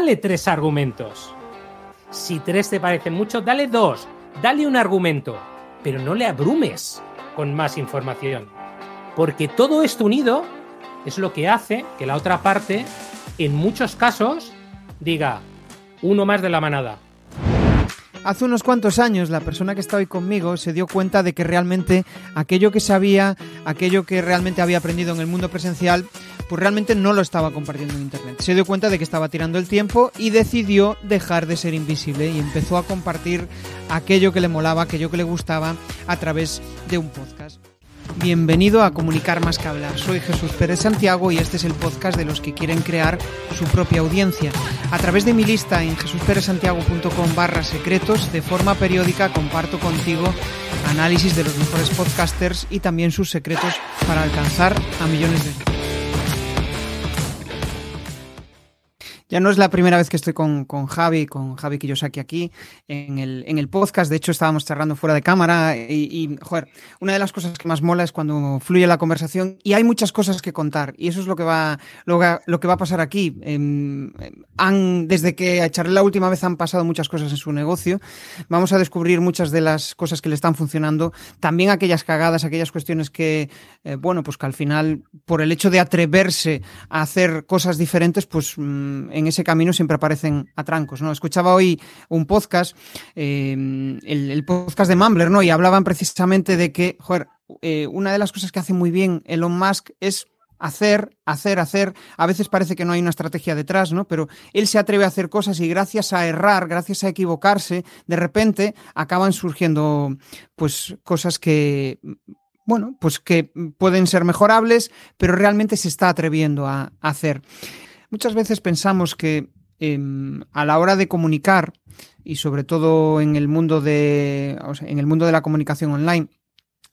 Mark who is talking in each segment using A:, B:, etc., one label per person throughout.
A: dale tres argumentos. Si tres te parecen mucho, dale dos. Dale un argumento, pero no le abrumes con más información. Porque todo esto unido es lo que hace que la otra parte, en muchos casos, diga uno más de la manada.
B: Hace unos cuantos años la persona que está hoy conmigo se dio cuenta de que realmente aquello que sabía, aquello que realmente había aprendido en el mundo presencial, pues realmente no lo estaba compartiendo en Internet. Se dio cuenta de que estaba tirando el tiempo y decidió dejar de ser invisible y empezó a compartir aquello que le molaba, aquello que le gustaba a través de un podcast. Bienvenido a Comunicar más que hablar. Soy Jesús Pérez Santiago y este es el podcast de los que quieren crear su propia audiencia. A través de mi lista en jesusperezsantiago.com barra secretos, de forma periódica comparto contigo análisis de los mejores podcasters y también sus secretos para alcanzar a millones de Ya no es la primera vez que estoy con, con Javi, con Javi Kiyosaki aquí en el, en el podcast. De hecho, estábamos cerrando fuera de cámara y, y, joder, una de las cosas que más mola es cuando fluye la conversación y hay muchas cosas que contar. Y eso es lo que va, lo, que va a pasar aquí. Eh, han, desde que a Charlie la última vez han pasado muchas cosas en su negocio. Vamos a descubrir muchas de las cosas que le están funcionando. También aquellas cagadas, aquellas cuestiones que, eh, bueno, pues que al final, por el hecho de atreverse a hacer cosas diferentes, pues mm, en ese camino siempre aparecen atrancos, ¿no? Escuchaba hoy un podcast, eh, el, podcast de Mumbler, ¿no? Y hablaban precisamente de que, joder, eh, una de las cosas que hace muy bien Elon Musk es hacer, hacer, hacer. A veces parece que no hay una estrategia detrás, ¿no? Pero él se atreve a hacer cosas y gracias a errar, gracias a equivocarse, de repente acaban surgiendo, pues, cosas que bueno, pues que pueden ser mejorables, pero realmente se está atreviendo a hacer. Muchas veces pensamos que eh, a la hora de comunicar, y sobre todo en el mundo de, en el mundo de la comunicación online,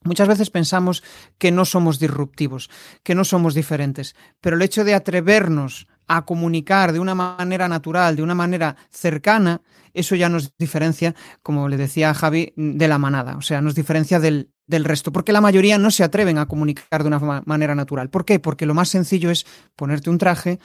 B: Muchas veces pensamos que no somos disruptivos, que no somos diferentes, pero el hecho de atrevernos a comunicar de una manera natural, de una manera cercana, eso ya nos diferencia, como le decía Javi, de la manada, o sea, nos diferencia del, del resto, porque la mayoría no se atreven a comunicar de una manera natural. ¿Por qué? Porque lo más sencillo es ponerte un traje,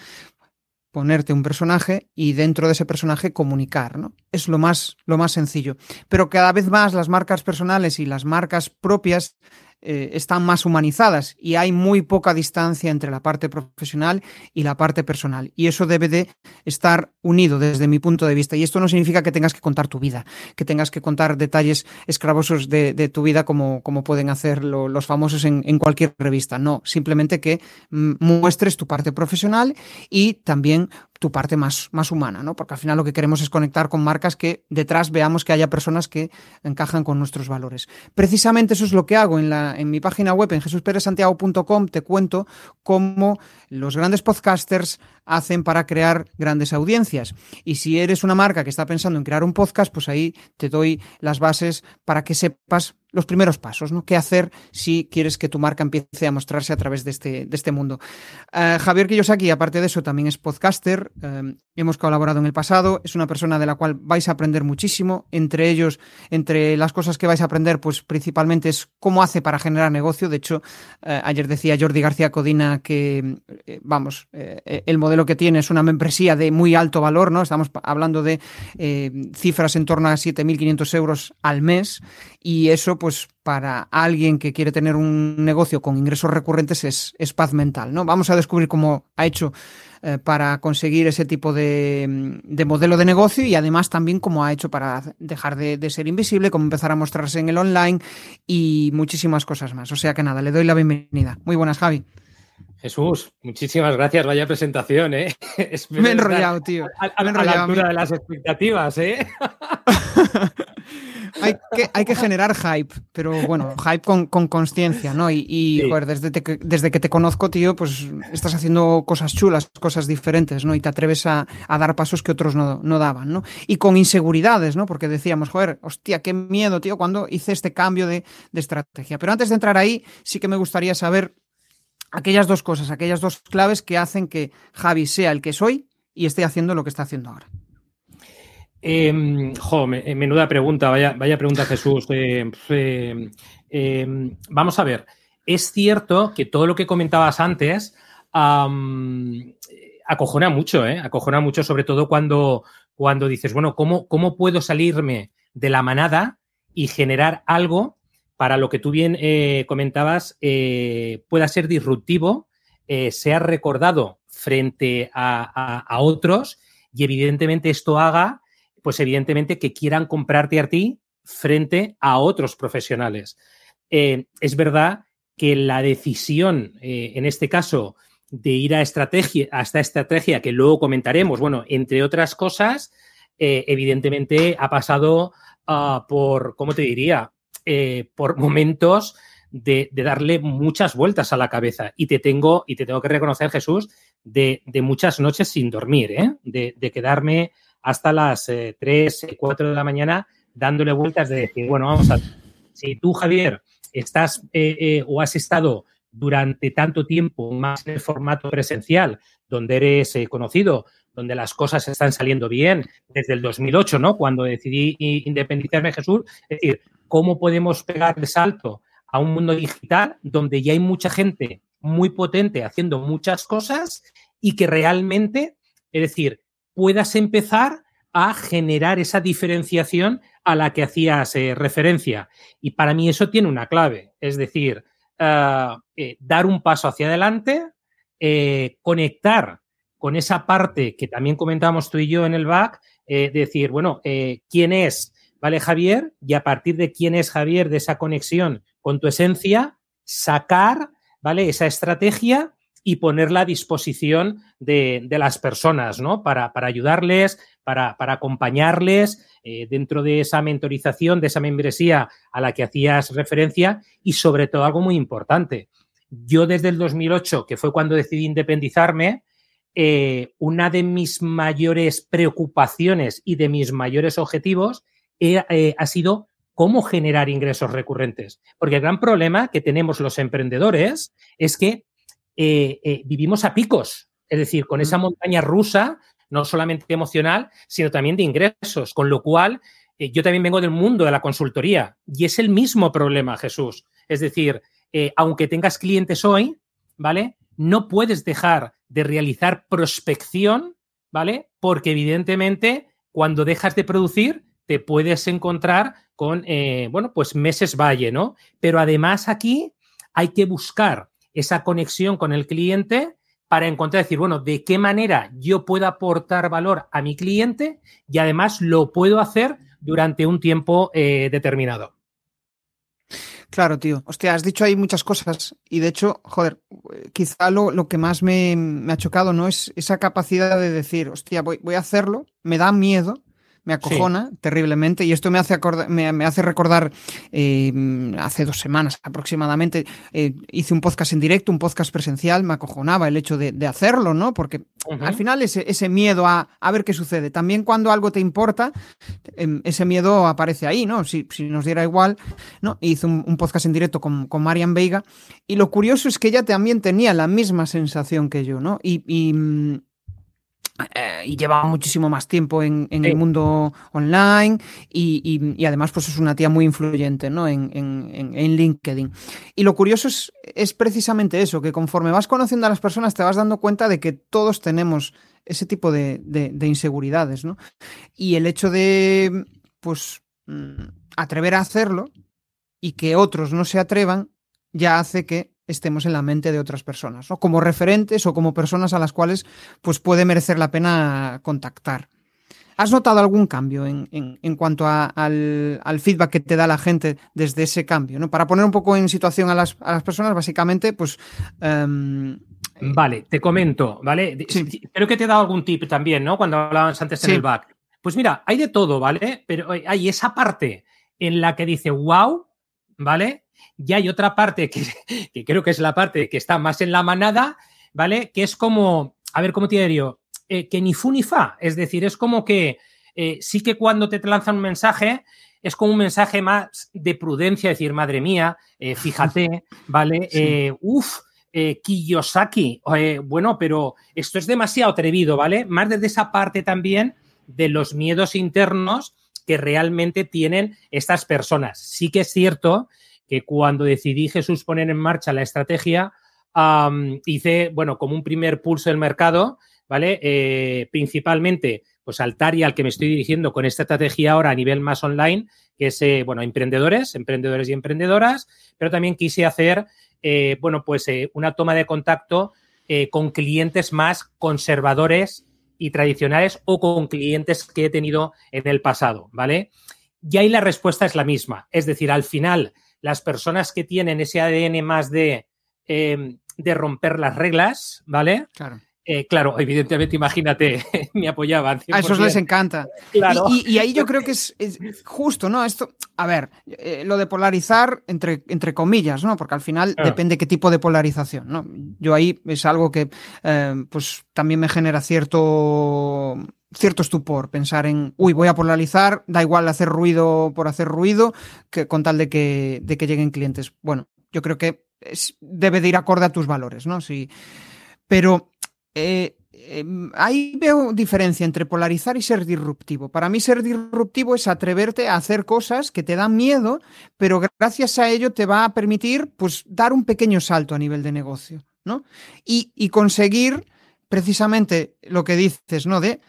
B: ponerte un personaje y dentro de ese personaje comunicar, ¿no? Es lo más, lo más sencillo. Pero cada vez más las marcas personales y las marcas propias eh, están más humanizadas y hay muy poca distancia entre la parte profesional y la parte personal. Y eso debe de estar unido desde mi punto de vista. Y esto no significa que tengas que contar tu vida, que tengas que contar detalles escravosos de, tu vida como, como pueden hacer lo, los famosos en, en, cualquier revista. No, simplemente que muestres tu parte profesional y también tu parte más, más humana, ¿no? Porque al final lo que queremos es conectar con marcas que detrás veamos que haya personas que encajan con nuestros valores. Precisamente eso es lo que hago en, la, en mi página web, en jesusperezsantiago.com, te cuento cómo los grandes podcasters hacen para crear grandes audiencias. Y si eres una marca que está pensando en crear un podcast, pues ahí te doy las bases para que sepas los primeros pasos, ¿no? ¿Qué hacer si quieres que tu marca empiece a mostrarse a través de este, de este mundo? Uh, Javier Kiyosaki, aparte de eso, también es podcaster. Uh, hemos colaborado en el pasado. Es una persona de la cual vais a aprender muchísimo. Entre ellos, entre las cosas que vais a aprender, pues principalmente es cómo hace para generar negocio. De hecho, uh, ayer decía Jordi García Codina que, eh, vamos, eh, el modelo que tiene es una membresía de muy alto valor, ¿no? Estamos hablando de eh, cifras en torno a 7.500 euros al mes y eso pues para alguien que quiere tener un negocio con ingresos recurrentes es, es paz mental, ¿no? Vamos a descubrir cómo ha hecho eh, para conseguir ese tipo de, de, modelo de negocio y además también cómo ha hecho para dejar de, de, ser invisible, cómo empezar a mostrarse en el online y muchísimas cosas más. O sea que nada, le doy la bienvenida. Muy buenas, Javi.
A: Jesús, muchísimas gracias. Vaya presentación, ¿eh?
B: Me he enrollado, tío.
A: A, a, a la altura de las expectativas, ¿eh?
B: hay, que, hay que generar hype, pero bueno, hype con, con conciencia, ¿no? Y, y sí. joder, desde, te, desde que te conozco, tío, pues estás haciendo cosas chulas, cosas diferentes, ¿no? Y te atreves a, a dar pasos que otros no, no, daban, ¿no? Y con inseguridades, ¿no? Porque decíamos, joder, hostia, qué miedo, tío, cuando hice este cambio de, de estrategia. Pero antes de entrar ahí, sí que me gustaría saber aquellas dos cosas, aquellas dos claves que hacen que Javi sea el que soy y esté haciendo lo que está haciendo ahora.
A: Eh, jo, me, menuda pregunta, vaya, vaya pregunta Jesús. Eh, eh, eh, vamos a ver, es cierto que todo lo que comentabas antes, um, acojona mucho, ¿eh? Acojona mucho, sobre todo cuando, cuando dices, bueno, ¿cómo, ¿cómo puedo salirme de la manada y generar algo para lo que tú bien eh, comentabas eh, pueda ser disruptivo, eh, sea recordado frente a, otros y evidentemente esto haga, pues evidentemente que quieran comprarte a ti frente a otros profesionales. es verdad que la decisión, en este caso, de ir a, estrategia, a esta estrategia que luego comentaremos, bueno, entre otras cosas, eh, evidentemente ha pasado ah, por, ¿cómo te diría? Eh, por momentos de, darle muchas vueltas a la cabeza. Y te tengo, y te tengo que reconocer, Jesús, de, muchas noches sin dormir, ¿eh? de, quedarme hasta las 3, 4 de la mañana dándole vueltas de decir, bueno, vamos a... Si tú, Javier, estás o has estado durante tanto tiempo más en el formato presencial, donde eres eh, conocido, donde las cosas están saliendo bien, desde el 2008, ¿no? Cuando decidí independizarme Jesús, es decir, ¿cómo podemos pegar el salto a un mundo digital donde ya hay mucha gente muy potente haciendo muchas cosas y que realmente, es decir, puedas empezar a generar esa diferenciación a la que hacías eh, referencia. Y para mí eso tiene una clave, es decir, eh, eh, dar un paso hacia adelante, eh, conectar con esa parte que también comentamos tú y yo en el back, decir, bueno, ¿quién es? ¿Vale, Javier? Y a partir de quién es Javier, de esa conexión con tu esencia, sacar, ¿vale? Esa estrategia y ponerla a disposición de, las personas, ¿no? Para, ayudarles, para, acompañarles eh, dentro de esa mentorización, de esa membresía a la que hacías referencia y sobre todo algo muy importante. Yo desde el 2008, que fue cuando decidí independizarme, eh, una de mis mayores preocupaciones y de mis mayores objetivos eh, ha sido cómo generar ingresos recurrentes. Porque el gran problema que tenemos los emprendedores es que eh, eh, vivimos a picos, es decir, con esa montaña rusa, no solamente emocional, sino también de ingresos, con lo cual eh, yo también vengo del mundo de la consultoría y es el mismo problema, Jesús. Es decir, aunque tengas clientes hoy, ¿vale? No puedes dejar de realizar prospección, ¿vale? Porque evidentemente cuando dejas de producir, te puedes encontrar con, bueno, pues meses valle, ¿no? Pero además aquí hay que buscar esa conexión con el cliente para encontrar, decir, bueno, de qué manera yo puedo aportar valor a mi cliente y además lo puedo hacer durante un tiempo eh, determinado.
B: Claro, tío. Hostia, has dicho ahí muchas cosas y de hecho, joder, quizá lo, que más me, ha chocado, ¿no? Es esa capacidad de decir, hostia, voy, voy a hacerlo, me da miedo, me acojona terriblemente y esto me hace, me, hace recordar eh, hace dos semanas aproximadamente eh, hice un podcast en directo, un podcast presencial, me acojonaba el hecho de, hacerlo, ¿no? Porque al final ese, ese miedo a, a, ver qué sucede, también cuando algo te importa, em, ese miedo aparece ahí, ¿no? Si, si nos diera igual, ¿no? Hice un, podcast en directo con, con Marian Veiga y lo curioso es que ella también tenía la misma sensación que yo, ¿no? y, y mm, eh, y lleva muchísimo más tiempo en, el mundo online y, además pues es una tía muy influyente ¿no? en, LinkedIn. Y lo curioso es, es, precisamente eso, que conforme vas conociendo a las personas te vas dando cuenta de que todos tenemos ese tipo de, de inseguridades. ¿no? Y el hecho de pues mm, atrever a hacerlo y que otros no se atrevan ya hace que estemos en la mente de otras personas, ¿no? como referentes o como personas a las cuales pues, puede merecer la pena contactar. ¿Has notado algún cambio en, cuanto al, feedback que te da la gente desde ese cambio? ¿no? Para poner un poco en situación a las, personas, básicamente, pues...
A: Em, vale, te comento, ¿vale? Creo que te he dado algún tip también, ¿no? Cuando hablabas antes en el back. Pues mira, hay de todo, ¿vale? Pero hay esa parte en la que dice, wow, ¿vale? Y hay otra parte que, creo que es la parte que está más en la manada, ¿vale? Que es como, a ver, ¿cómo te diría eh, que ni fu ni fa. Es decir, es como que eh, sí que cuando te lanzan un mensaje, es como un mensaje más de prudencia, decir, madre mía, eh, fíjate, ¿vale? uf, Kiyosaki, bueno, pero esto es demasiado atrevido, ¿vale? Más desde esa parte también de los miedos internos que realmente tienen estas personas. Sí que es cierto que cuando decidí Jesús poner en marcha la estrategia, hice, bueno, como un primer pulso del mercado, ¿vale? Eh, principalmente, pues al TARI al que me estoy dirigiendo con esta estrategia ahora a nivel más online, que es, eh, bueno, emprendedores, emprendedores y emprendedoras, pero también quise hacer, eh, bueno, pues una toma de contacto con clientes más conservadores y tradicionales o con clientes que he tenido en el pasado, ¿vale? Y ahí la respuesta es la misma. Es decir, al final, las personas que tienen ese ADN más de, de romper las reglas, ¿vale?
B: Claro
A: eh, claro, evidentemente, imagínate, me apoyaban.
B: A esos les encanta. Claro. Y, ahí yo creo que es, justo, ¿no? Esto, a ver, eh, lo de polarizar entre, entre comillas, ¿no? Porque al final depende qué tipo de polarización, ¿no? Yo ahí es algo que eh, pues también me genera cierto cierto estupor pensar en, uy, voy a polarizar, da igual hacer ruido por hacer ruido, que con tal de que, de que lleguen clientes. Bueno, yo creo que debe de ir acorde a tus valores, ¿no? Sí. Pero eh, em, ahí veo diferencia entre polarizar y ser disruptivo. Para mí ser disruptivo es atreverte a hacer cosas que te dan miedo, pero gracias a ello te va a permitir pues, dar un pequeño salto a nivel de negocio, ¿no? Y, y conseguir precisamente lo que dices, ¿no? De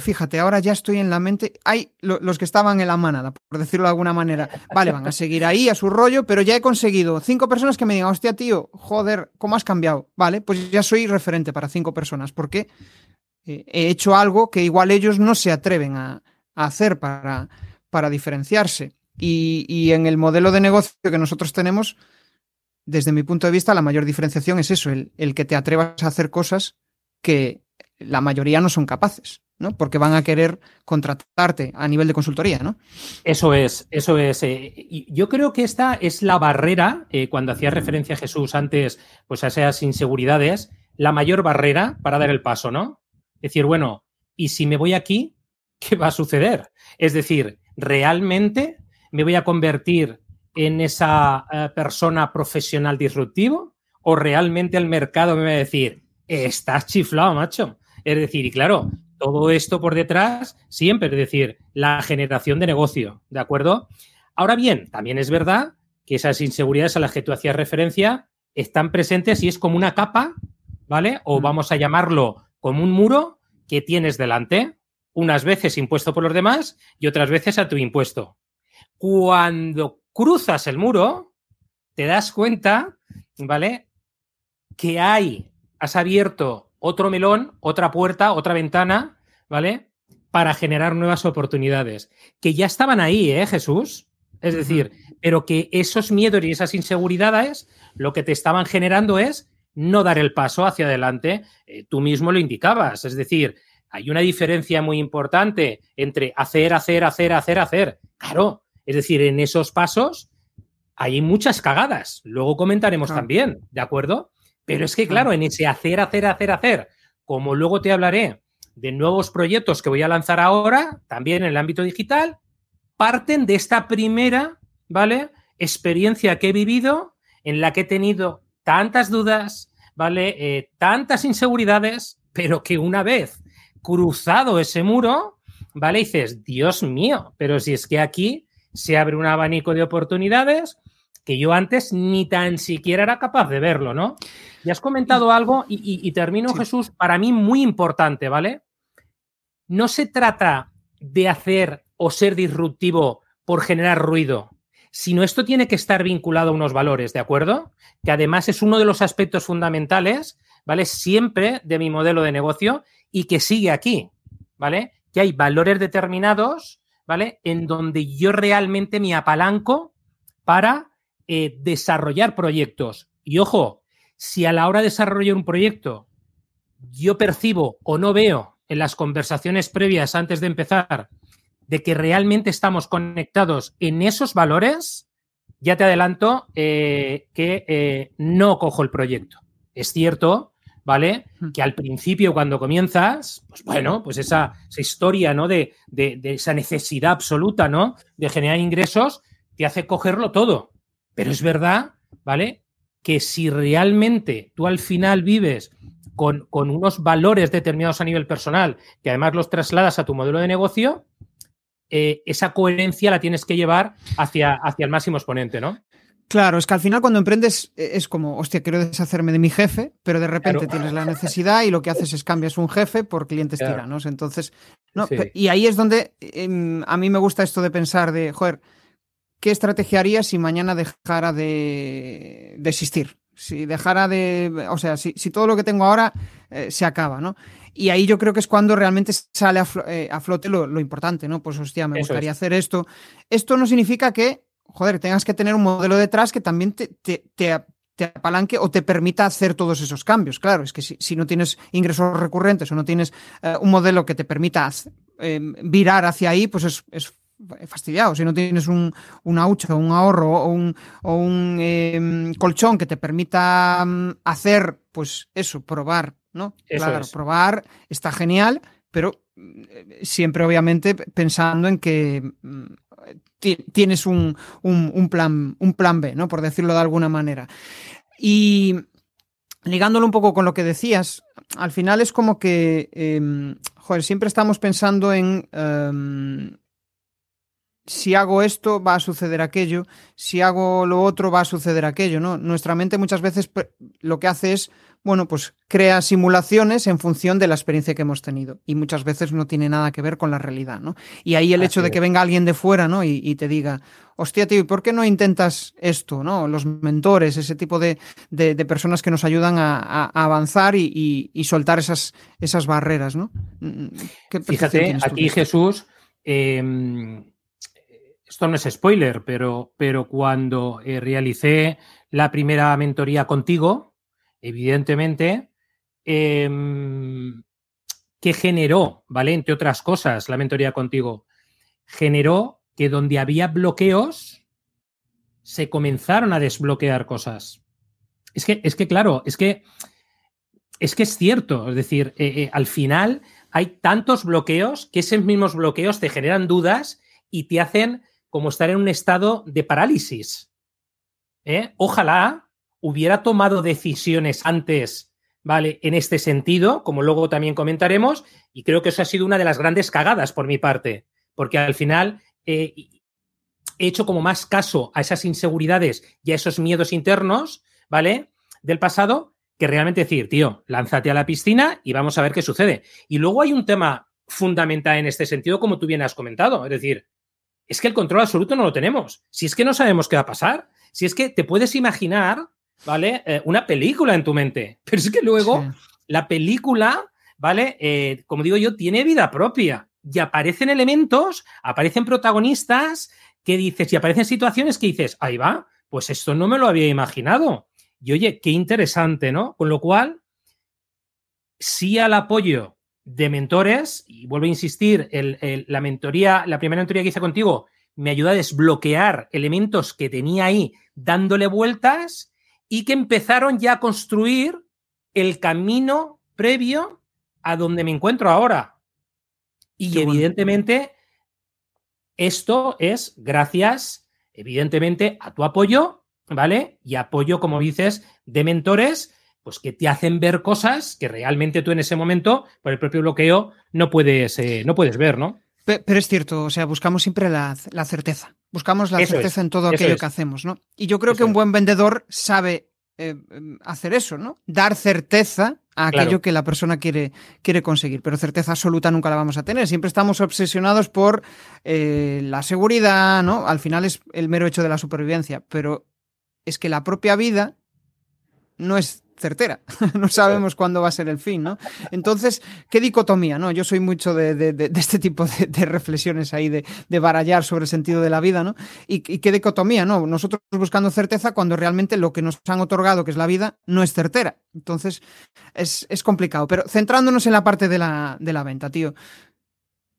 B: fíjate, ahora ya estoy en la mente. Hay los que estaban en la manada, por decirlo de alguna manera. Vale, van a seguir ahí a su rollo, pero ya he conseguido cinco personas que me digan, hostia, tío, joder, ¿cómo has cambiado? Vale, pues ya soy referente para cinco personas, porque eh, he hecho algo que igual ellos no se atreven a, hacer para, para diferenciarse. Y, en el modelo de negocio que nosotros tenemos, desde mi punto de vista, la mayor diferenciación es eso, el que te atrevas a hacer cosas que la mayoría no son capaces. ¿no? Porque van a querer contratarte a nivel de consultoría, ¿no?
A: Eso es, eso es. Eh, yo creo que esta es la barrera, eh, cuando hacía referencia a Jesús antes, pues a esas inseguridades, la mayor barrera para dar el paso, ¿no? Decir, bueno, ¿y si me voy aquí, qué va a suceder? Es decir, ¿realmente me voy a convertir en esa eh, persona profesional disruptivo? ¿O realmente el mercado me va a decir, estás chiflado, macho? Es decir, y claro, todo esto por detrás siempre, es decir, la generación de negocio, ¿de acuerdo? Ahora bien, también es verdad que esas inseguridades a las que tú hacías referencia están presentes y es como una capa, ¿vale? O vamos a llamarlo como un muro que tienes delante, unas veces impuesto por los demás y otras veces a tu impuesto. Cuando cruzas el muro, te das cuenta, ¿vale? Que hay, has abierto otro melón, otra puerta, otra ventana, ¿vale? Para generar nuevas oportunidades. Que ya estaban ahí, ¿eh, Jesús? Es decir, pero que esos miedos y esas inseguridades lo que te estaban generando es no dar el paso hacia adelante. Eh, tú mismo lo indicabas. Es decir, hay una diferencia muy importante entre hacer, hacer, hacer, hacer, hacer. Claro, es decir, en esos pasos hay muchas cagadas. Luego comentaremos también, ¿de acuerdo? Pero es que, claro, en ese hacer, hacer, hacer, hacer, como luego te hablaré de nuevos proyectos que voy a lanzar ahora, también en el ámbito digital, parten de esta primera, ¿vale? Experiencia que he vivido en la que he tenido tantas dudas, ¿vale? Eh, tantas inseguridades, pero que una vez cruzado ese muro, ¿vale? dices, Dios mío, pero si es que aquí se abre un abanico de oportunidades que yo antes ni tan siquiera era capaz de verlo, ¿no? Y has comentado algo y, termino, Jesús, para mí muy importante, ¿vale? No se trata de hacer o ser disruptivo por generar ruido, sino esto tiene que estar vinculado a unos valores, ¿de acuerdo? Que además es uno de los aspectos fundamentales, ¿vale? Siempre de mi modelo de negocio y que sigue aquí, ¿vale? Que hay valores determinados, ¿vale? En donde yo realmente me apalanco para eh, desarrollar proyectos. Y ojo, si a la hora de desarrollar un proyecto yo percibo o no veo en las conversaciones previas antes de empezar de que realmente estamos conectados en esos valores, ya te adelanto eh, que eh, no cojo el proyecto. Es cierto, ¿vale? Que al principio, cuando comienzas, pues bueno, pues esa, historia, ¿no? De, de, esa necesidad absoluta, ¿no? De generar ingresos, te hace cogerlo todo. Pero es verdad, ¿vale? Que si realmente tú al final vives con, unos valores determinados a nivel personal, que además los trasladas a tu modelo de negocio, eh, esa coherencia la tienes que llevar hacia, hacia el máximo exponente, ¿no?
B: Claro, es que al final cuando emprendes eh, es como, hostia, quiero deshacerme de mi jefe, pero de repente tienes la necesidad y lo que haces es cambias un jefe por clientes tiranos. Entonces, no, y ahí es donde em, a mí me gusta esto de pensar de, joder, ¿qué estrategia haría si mañana dejara de, existir? Si dejara de, o sea, si, todo lo que tengo ahora eh, se acaba, ¿no? Y ahí yo creo que es cuando realmente sale a, eh, flote lo, importante, ¿no? Pues hostia, me gustaría hacer esto. Esto no significa que joder, tengas que tener un modelo detrás que también te, te, apalanque o te permita hacer todos esos cambios. Claro, es que si, no tienes ingresos recurrentes o no tienes eh, un modelo que te permita eh, virar hacia ahí, pues es, fastidiado. Si no tienes un, una hucha, un ahorro o un, o un em, colchón que te permita mm, hacer, pues eso, probar, ¿no? claro, probar está genial, pero mm, siempre obviamente pensando en que mm, tienes un, plan, un plan B, ¿no? Por decirlo de alguna manera. Y ligándolo un poco con lo que decías, al final es como que, em, joder, siempre estamos pensando en em, si hago esto va a suceder aquello, si hago lo otro va a suceder aquello, ¿no? Nuestra mente muchas veces lo que hace es bueno, pues crea simulaciones en función de la experiencia que hemos tenido y muchas veces no tiene nada que ver con la realidad, ¿no? Y ahí el hecho de que venga alguien de fuera, ¿no? Y, te diga, hostia, tío, ¿y por qué no intentas esto, ¿no? Los mentores, ese tipo de, personas que nos ayudan a, avanzar y, soltar esas, esas barreras, ¿no?
A: Mm, Fíjate, aquí Jesús, em, esto no es spoiler, pero, pero cuando eh, realicé la primera mentoría contigo, evidentemente, em, ¿qué generó, ¿vale? Entre otras cosas, la mentoría contigo, generó que donde había bloqueos, se comenzaron a desbloquear cosas. Es que, es que claro, es que es que es cierto, es decir, eh, eh, al final hay tantos bloqueos que esos mismos bloqueos te generan dudas y te hacen como estar en un estado de parálisis. ¿eh? Ojalá hubiera tomado decisiones antes, ¿vale? En este sentido, como luego también comentaremos, y creo que eso ha sido una de las grandes cagadas por mi parte, porque al final eh, he hecho como más caso a esas inseguridades y a esos miedos internos, ¿vale? Del pasado, que realmente decir, tío, lánzate a la piscina y vamos a ver qué sucede. Y luego hay un tema fundamental en este sentido, como tú bien has comentado, es decir, es que el control absoluto no lo tenemos. Si es que no sabemos qué va a pasar, si es que te puedes imaginar ¿vale? Eh, una película en tu mente. Pero es que luego la película, ¿vale? Eh, como digo yo, tiene vida propia y aparecen elementos, aparecen protagonistas que dices, y aparecen situaciones que dices, ahí va, pues esto no me lo había imaginado. Y oye, qué interesante, ¿no? Con lo cual, sí al apoyo de mentores, y vuelvo a insistir, la mentoría, la primera mentoría que hice contigo, me ayuda a desbloquear elementos que tenía ahí dándole vueltas y que empezaron ya a construir el camino previo a donde me encuentro ahora. Y evidentemente, esto es gracias, evidentemente, a tu apoyo, ¿vale? Y apoyo, como dices, de mentores, pues que te hacen ver cosas que realmente tú en ese momento, por el propio bloqueo, no puedes, eh, no puedes ver, ¿no?
B: Pero es cierto, o sea, buscamos siempre la, certeza. Buscamos la certeza en todo aquello que hacemos, ¿no? Y yo creo que un buen vendedor sabe eh, em, hacer eso, ¿no? Dar certeza a aquello que la persona quiere, quiere conseguir. Pero certeza absoluta nunca la vamos a tener. Siempre estamos obsesionados por eh, la seguridad, ¿no? Al final es el mero hecho de la supervivencia. Pero es que la propia vida no es certera. no sabemos cuándo va a ser el fin, ¿no? Entonces, ¿qué dicotomía, no? Yo soy mucho de, este tipo de, reflexiones ahí, de, barallar sobre el sentido de la vida, ¿no? Y, qué dicotomía, ¿no? Nosotros buscando certeza cuando realmente lo que nos han otorgado, que es la vida, no es certera. Entonces, es, complicado. Pero centrándonos en la parte de la, de la venta, tío.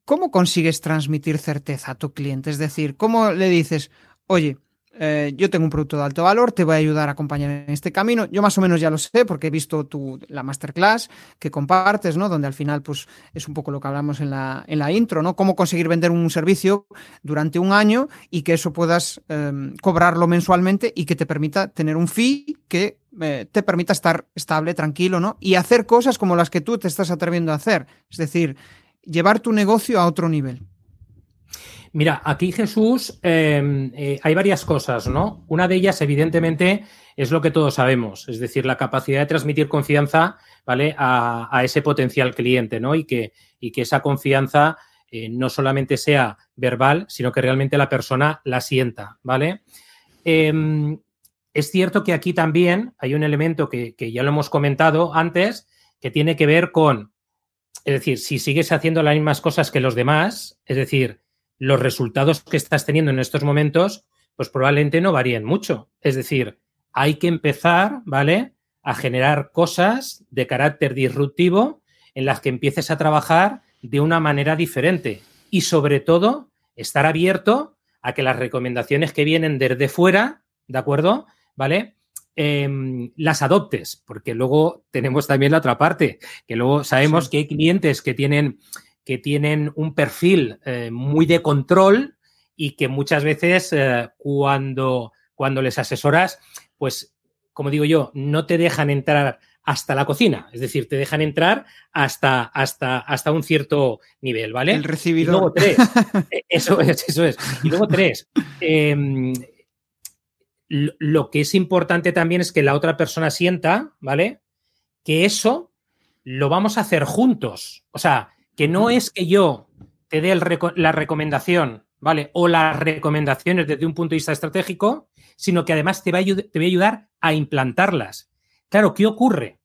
B: ¿Cómo consigues transmitir certeza a tu cliente? Es decir, ¿cómo le dices, oye, eh, yo tengo un producto de alto valor, te voy a ayudar a acompañar en este camino. Yo más o menos ya lo sé porque he visto tu, la masterclass que compartes, ¿no? Donde al final, pues, es un poco lo que hablamos en la, en la intro, ¿no? Cómo conseguir vender un servicio durante un año y que eso puedas em, cobrarlo mensualmente y que te permita tener un fee que eh, te permita estar estable, tranquilo, ¿no? Y hacer cosas como las que tú te estás atreviendo a hacer. Es decir, llevar tu negocio a otro nivel.
A: Mira, aquí Jesús, em, eh, hay varias cosas, ¿no? Una de ellas, evidentemente, es lo que todos sabemos, es decir, la capacidad de transmitir confianza, ¿vale? A, ese potencial cliente, ¿no? Y que, y que esa confianza eh, no solamente sea verbal, sino que realmente la persona la sienta, ¿vale? Em, es cierto que aquí también hay un elemento que, que ya lo hemos comentado antes, que tiene que ver con, es decir, si sigues haciendo las mismas cosas que los demás, es decir, los resultados que estás teniendo en estos momentos, pues probablemente no varíen mucho. Es decir, hay que empezar, ¿vale? A generar cosas de carácter disruptivo en las que empieces a trabajar de una manera diferente y sobre todo estar abierto a que las recomendaciones que vienen desde fuera, ¿de acuerdo? ¿Vale? Em, las adoptes, porque luego tenemos también la otra parte, que luego sabemos que hay clientes que tienen que tienen un perfil eh, muy de control y que muchas veces eh, cuando, cuando les asesoras, pues, como digo yo, no te dejan entrar hasta la cocina, es decir, te dejan entrar hasta, hasta, hasta un cierto nivel, ¿vale?
B: El recibidor.
A: Y luego tres, eh, eso es, eso es. Y luego tres, em, lo que es importante también es que la otra persona sienta, ¿vale? Que eso lo vamos a hacer juntos. O sea, que no es que yo te dé la recomendación, ¿vale? O las recomendaciones desde un punto de vista estratégico, sino que además te, va a te voy a ayudar a implantarlas. Claro, ¿qué ocurre?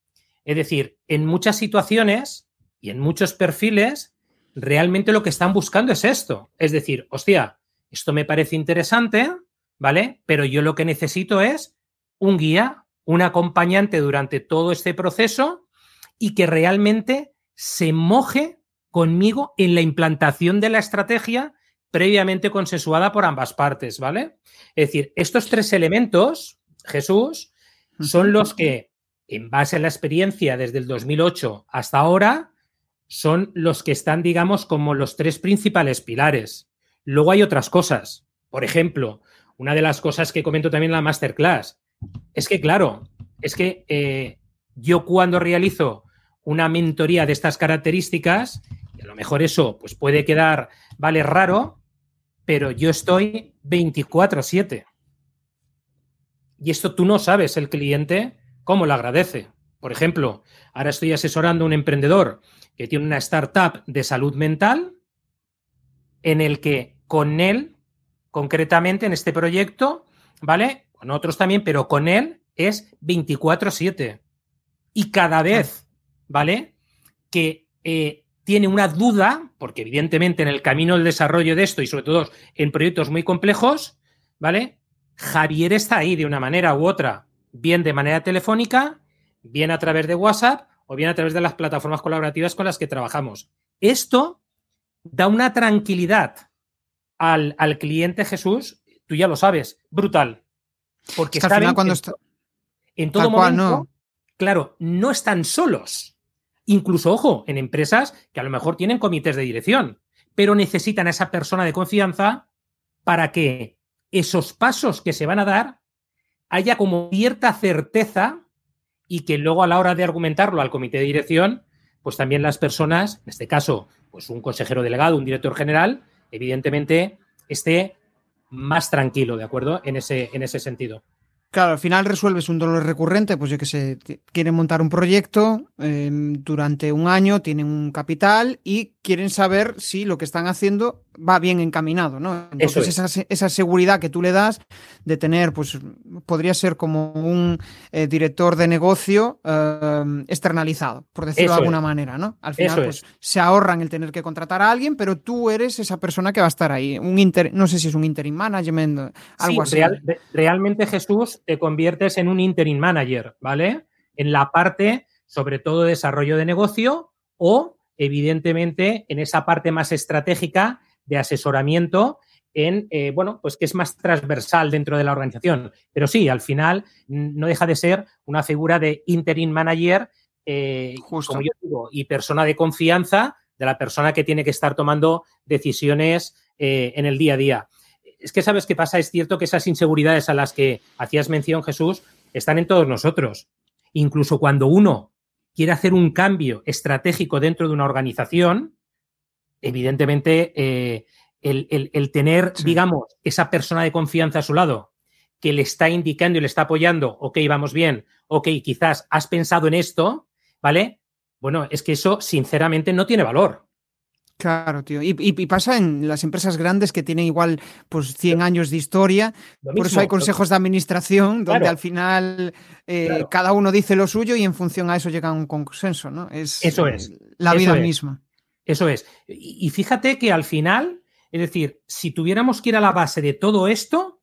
A: Es decir, en muchas situaciones y en muchos perfiles, realmente lo que están buscando es esto. Es decir, hostia, esto me parece interesante, ¿vale? Pero yo lo que necesito es un guía, un acompañante durante todo este proceso y que realmente se moje conmigo en la implantación de la estrategia previamente consensuada por ambas partes, ¿vale? Es decir, estos tres elementos, Jesús, son los que, en base a la experiencia desde el 2008 hasta ahora, son los que están, digamos, como los tres principales pilares. Luego hay otras cosas. Por ejemplo, una de las cosas que comento también en la masterclass es que, claro, es que eh, yo cuando realizo una mentoría de estas características, a lo mejor eso pues puede quedar, vale, raro, pero yo estoy 24/7. Y esto tú no sabes el cliente cómo lo agradece. Por ejemplo, ahora estoy asesorando a un emprendedor que tiene una startup de salud mental en el que con él, concretamente en este proyecto, ¿vale? Con otros también, pero con él es 24/7. Y cada vez, ¿vale? Que eh, tiene una duda, porque evidentemente en el camino del desarrollo de esto y sobre todo en proyectos muy complejos, ¿vale? Javier está ahí de una manera u otra, bien de manera telefónica, bien a través de WhatsApp o bien a través de las plataformas colaborativas con las que trabajamos. Esto da una tranquilidad al, cliente Jesús, tú ya lo sabes, brutal. Porque
B: está cuando
A: en todo momento, claro, no están solos. Incluso, ojo, en empresas que a lo mejor tienen comités de dirección, pero necesitan a esa persona de confianza para que esos pasos que se van a dar haya como cierta certeza y que luego a la hora de argumentarlo al comité de dirección, pues también las personas, en este caso, pues un consejero delegado, un director general, evidentemente esté más tranquilo, ¿de acuerdo? En ese, en ese sentido.
B: Claro, al final resuelves un dolor recurrente, pues yo que sé, quieren montar un proyecto em, durante un año, tienen un capital y quieren saber si lo que están haciendo va bien encaminado, ¿no? Entonces esa, esa, seguridad que tú le das de tener, pues podría ser como un eh, director de negocio em, externalizado, por decirlo de alguna manera, ¿no? Al final, pues se ahorran el tener que contratar a alguien, pero tú eres esa persona que va a estar ahí, un inter, no sé si es un interim management, algo así.
A: realmente Jesús te conviertes en un interim manager, ¿vale? En la parte, sobre todo, de desarrollo de negocio o, evidentemente, en esa parte más estratégica de asesoramiento en, eh, bueno, pues que es más transversal dentro de la organización. Pero sí, al final no deja de ser una figura de interim manager, eh, como yo digo, y persona de confianza de la persona que tiene que estar tomando decisiones eh, en el día a día es que sabes qué pasa, es cierto que esas inseguridades a las que hacías mención, Jesús, están en todos nosotros. Incluso cuando uno quiere hacer un cambio estratégico dentro de una organización, evidentemente eh, el, tener, digamos, esa persona de confianza a su lado que le está indicando y le está apoyando, ok, vamos bien, ok, quizás has pensado en esto, ¿vale? Bueno, es que eso sinceramente no tiene valor.
B: Claro, tío. Y, pasa en las empresas grandes que tienen igual pues 100 años de historia. por eso hay consejos de administración donde al final eh, cada uno dice lo suyo y en función a eso llega a un consenso, ¿no?
A: Es, eso es.
B: La vida misma.
A: Eso es. Y, fíjate que al final, es decir, si tuviéramos que ir a la base de todo esto,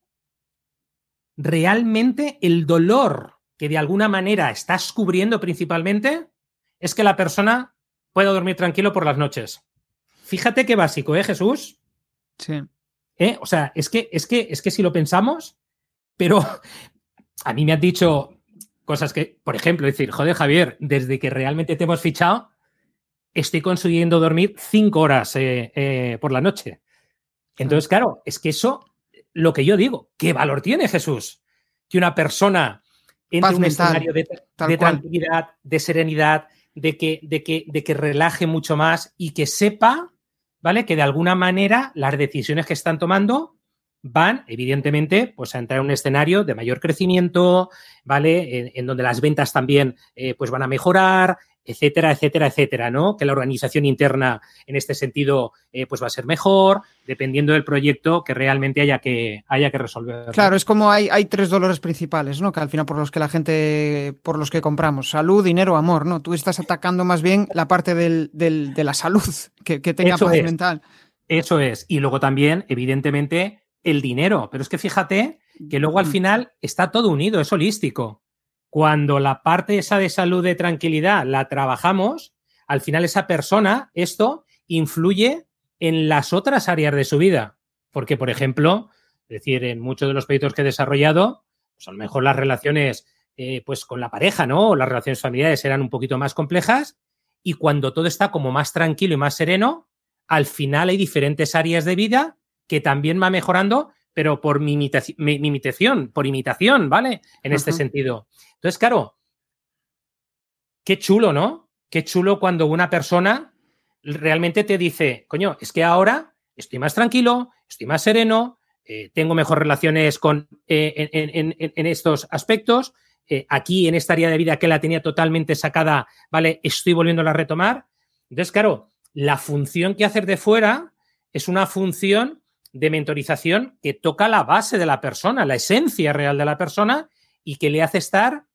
A: realmente el dolor que de alguna manera estás cubriendo principalmente es que la persona pueda dormir tranquilo por las noches. Fíjate qué básico, ¿eh, Jesús?
B: Sí.
A: ¿Eh? O sea, es que, es que, es que si lo pensamos, pero a mí me has dicho cosas que, por ejemplo, decir, joder, Javier, desde que realmente te hemos fichado, estoy consiguiendo dormir cinco horas eh, eh, por la noche. Entonces, claro, es que eso, lo que yo digo, ¿qué valor tiene Jesús? Que una persona entre un escenario de, de tranquilidad, de serenidad, de que, de, que, de que relaje mucho más y que sepa ¿vale? Que de alguna manera las decisiones que están tomando van, evidentemente, pues a entrar en un escenario de mayor crecimiento, ¿vale? En, donde las ventas también eh, pues van a mejorar, etcétera, etcétera, etcétera, ¿no? Que la organización interna en este sentido eh, pues va a ser mejor, dependiendo del proyecto que realmente haya que, haya que resolver.
B: Claro, es como hay, hay tres dolores principales, ¿no? Que al final por los que la gente, por los que compramos, salud, dinero, amor, ¿no? Tú estás atacando más bien la parte del, de la salud, que, que tenga paz mental.
A: Eso es. Y luego también, evidentemente, el dinero. Pero es que fíjate que luego al mm. final está todo unido, es holístico. Cuando la parte esa de salud, de tranquilidad, la trabajamos, al final esa persona, esto influye en las otras áreas de su vida. Porque, por ejemplo, es decir, en muchos de los proyectos que he desarrollado, pues a lo mejor las relaciones eh, pues con la pareja, ¿no? O las relaciones familiares eran un poquito más complejas. Y cuando todo está como más tranquilo y más sereno, al final hay diferentes áreas de vida que también va mejorando, pero por mi imitación, por imitación, ¿vale? En este sentido. Entonces, claro, qué chulo, ¿no? Qué chulo cuando una persona realmente te dice, coño, es que ahora estoy más tranquilo, estoy más sereno, eh, tengo mejores relaciones con, eh, en, estos aspectos, eh, aquí en esta área de vida que la tenía totalmente sacada, ¿vale? Estoy volviéndola a retomar. Entonces, claro, la función que hacer de fuera es una función de mentorización que toca la base de la persona, la esencia real de la persona y que le hace estar,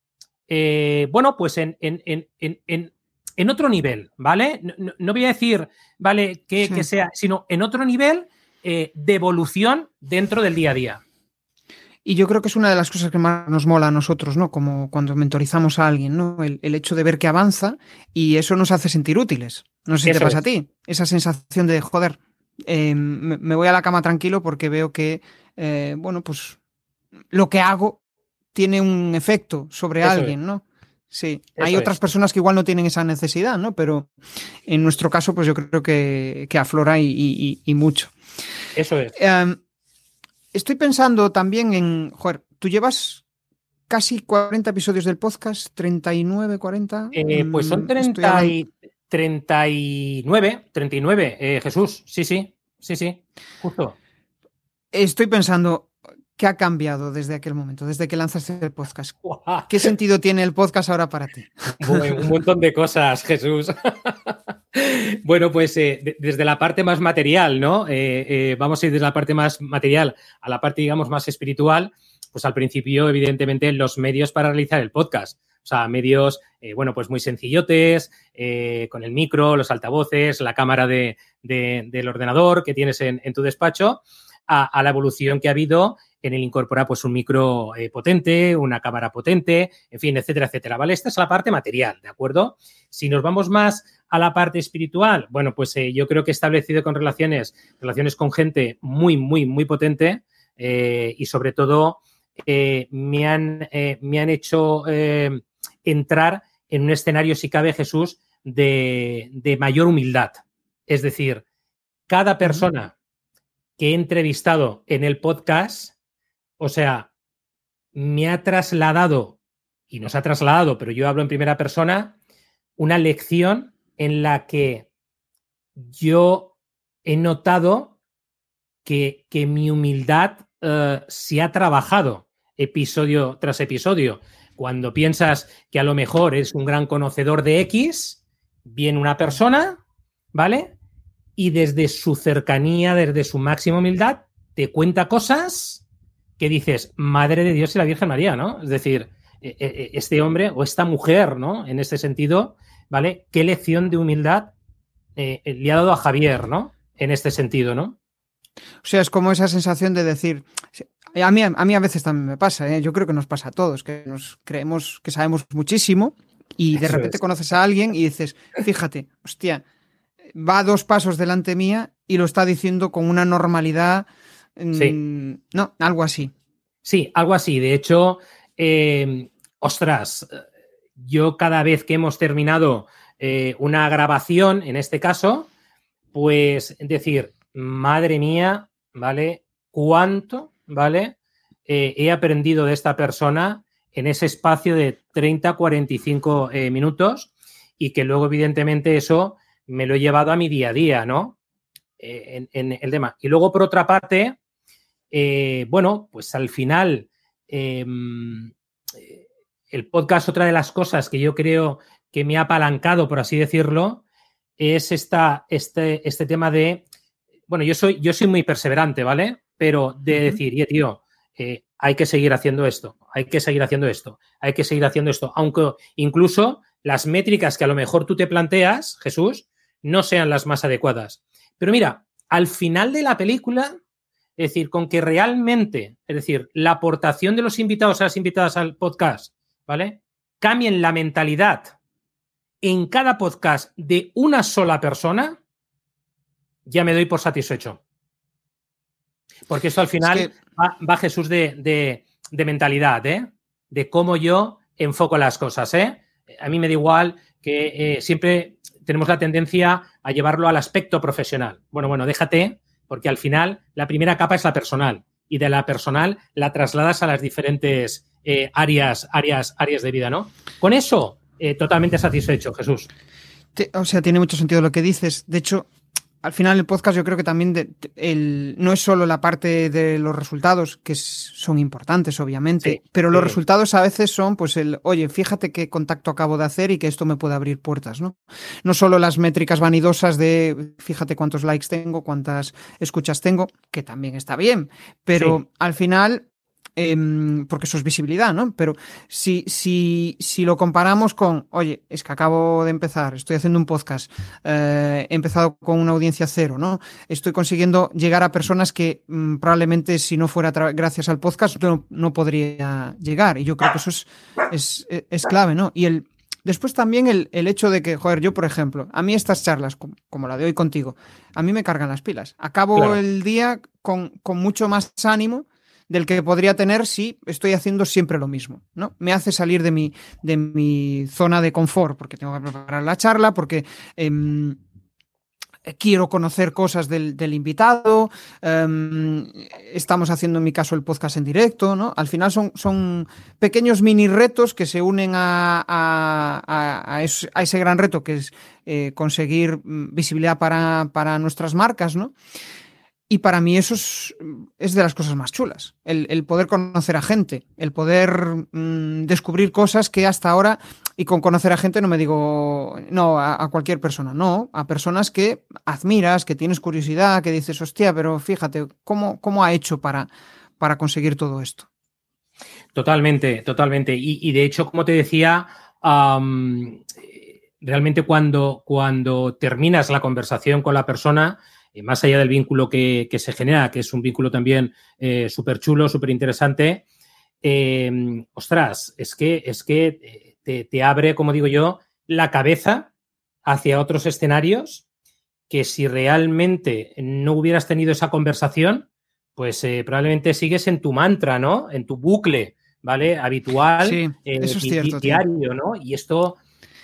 A: eh, bueno, pues en, en, otro nivel, ¿vale? No, voy a decir, ¿vale? Que, sea, sino en otro nivel eh, de evolución dentro del día a día.
B: Y yo creo que es una de las cosas que más nos mola a nosotros, ¿no? Como cuando mentorizamos a alguien, ¿no? El, hecho de ver que avanza y eso nos hace sentir útiles. No sé si te pasa a ti. Esa sensación de, joder, eh, me voy a la cama tranquilo porque veo que, bueno, pues lo que hago tiene un efecto sobre alguien, ¿no? Sí, hay otras personas que igual no tienen esa necesidad, ¿no? Pero en nuestro caso, pues yo creo que, aflora y, mucho.
A: Eso es.
B: Em, estoy pensando también en, joder, tú llevas casi 40 episodios del podcast, 39, 40.
A: Eh, pues son 30 y, 39, 39, Jesús, sí, sí, sí, sí, justo.
B: Estoy pensando, ¿Qué ha cambiado desde aquel momento, desde que lanzaste el podcast? ¿Qué sentido tiene el podcast ahora para ti?
A: un montón de cosas, Jesús. bueno, pues eh, desde la parte más material, ¿no? Eh, eh, vamos a ir desde la parte más material a la parte, digamos, más espiritual. Pues al principio, evidentemente, los medios para realizar el podcast. O sea, medios, bueno, pues muy sencillotes, con el micro, los altavoces, la cámara de, del ordenador que tienes en, tu despacho, a, la evolución que ha habido en el incorporar pues un micro eh, potente, una cámara potente, en fin, etcétera, etcétera, ¿vale? Esta es la parte material, ¿de acuerdo? Si nos vamos más a la parte espiritual, bueno, pues eh, yo creo que he establecido con relaciones, relaciones con gente muy, muy, muy potente eh, y sobre todo me, han, me han hecho entrar en un escenario, si cabe Jesús, de, de mayor humildad. Es decir, cada persona que he entrevistado en el podcast o sea, me ha trasladado, y nos ha trasladado, pero yo hablo en primera persona, una lección en la que yo he notado que, que mi humildad eh, se ha trabajado episodio tras episodio. Cuando piensas que a lo mejor es un gran conocedor de X, viene una persona, ¿vale? Y desde su cercanía, desde su máxima humildad, te cuenta cosas que dices, Madre de Dios y la Virgen María, ¿no? Es decir, e, e, e, este hombre o esta mujer, ¿no? En este sentido, ¿vale? ¿Qué lección de humildad eh, le ha dado a Javier, ¿no? En este sentido, ¿no?
B: O sea, es como esa sensación de decir, a mí, a mí a veces también me pasa, ¿eh? yo creo que nos pasa a todos, que nos creemos que sabemos muchísimo y de repente conoces a alguien y dices, fíjate, hostia, va dos pasos delante mía y lo está diciendo con una normalidad. Mm, sí. No, algo así.
A: Sí, algo así. De hecho, eh, ostras, yo cada vez que hemos terminado eh, una grabación, en este caso, pues decir, madre mía, ¿vale? ¿Cuánto, ¿vale? Eh, he aprendido de esta persona en ese espacio de 30, 45 eh, minutos y que luego, evidentemente, eso me lo he llevado a mi día a día, ¿no? Eh, en, el tema. Y luego, por otra parte, bueno, pues al final, em, el podcast, otra de las cosas que yo creo que me ha apalancado, por así decirlo, es esta, este, este tema de bueno, yo soy, yo soy muy perseverante, ¿vale? Pero de decir, y tío, eh, hay que seguir haciendo esto, hay que seguir haciendo esto, hay que seguir haciendo esto, aunque incluso las métricas que a lo mejor tú te planteas, Jesús, no sean las más adecuadas. Pero mira, al final de la película, es decir, con que realmente, es decir, la aportación de los invitados a las invitadas al podcast, ¿vale? Cambien la mentalidad en cada podcast de una sola persona, ya me doy por satisfecho. Porque esto al final va, Jesús de, mentalidad, ¿eh? De cómo yo enfoco las cosas, ¿eh? A mí me da igual que eh, siempre tenemos la tendencia a llevarlo al aspecto profesional. Bueno, bueno, déjate, porque al final la primera capa es la personal y de la personal la trasladas a las diferentes eh, áreas, áreas, áreas de vida, ¿no? Con eso, totalmente satisfecho, Jesús.
B: o sea, tiene mucho sentido lo que dices. De hecho, al final el podcast yo creo que también el, no es solo la parte de los resultados, que son importantes obviamente, pero los resultados a veces son pues el, oye, fíjate qué contacto acabo de hacer y que esto me puede abrir puertas, ¿no? No solo las métricas vanidosas de fíjate cuántos likes tengo, cuántas escuchas tengo, que también está bien, pero al final Em, porque eso es visibilidad, ¿no? Pero si, si, si lo comparamos con, oye, es que acabo de empezar, estoy haciendo un podcast, eh, he empezado con una audiencia cero, ¿no? Estoy consiguiendo llegar a personas que mm, probablemente si no fuera gracias al podcast no, no, podría llegar. Y yo creo que eso es, es, es clave, ¿no? Y el, Después también el, el, hecho de que, joder, yo por ejemplo, a mí estas charlas, como, la de hoy contigo, a mí me cargan las pilas. Acabo el día con, con, mucho más ánimo del que podría tener si estoy haciendo siempre lo mismo. ¿no? Me hace salir de mi, de mi zona de confort, porque tengo que preparar la charla, porque em, quiero conocer cosas del, invitado, em, estamos haciendo en mi caso el podcast en directo, ¿no? Al final son, son pequeños mini retos que se unen a, a, ese, gran reto que es eh, conseguir mm, visibilidad para, para nuestras marcas, ¿no? Y para mí eso es, de las cosas más chulas, el, poder conocer a gente, el poder mm, descubrir cosas que hasta ahora, y con conocer a gente no me digo, no, a, cualquier persona, no, a personas que admiras, que tienes curiosidad, que dices, hostia, pero fíjate, ¿cómo, cómo ha hecho para, para conseguir todo esto?
A: Totalmente, totalmente. Y, de hecho, como te decía, realmente cuando, cuando terminas la conversación con la persona, eh, más allá del vínculo que, se genera, que es un vínculo también eh, súper chulo, súper interesante, em, ostras, es que, es que eh, te, abre, como digo yo, la cabeza hacia otros escenarios que si realmente no hubieras tenido esa conversación, pues probablemente sigues en tu mantra, ¿no? En tu bucle, ¿vale? Habitual,
B: sí, eso es cierto,
A: diario, ¿no? Y esto,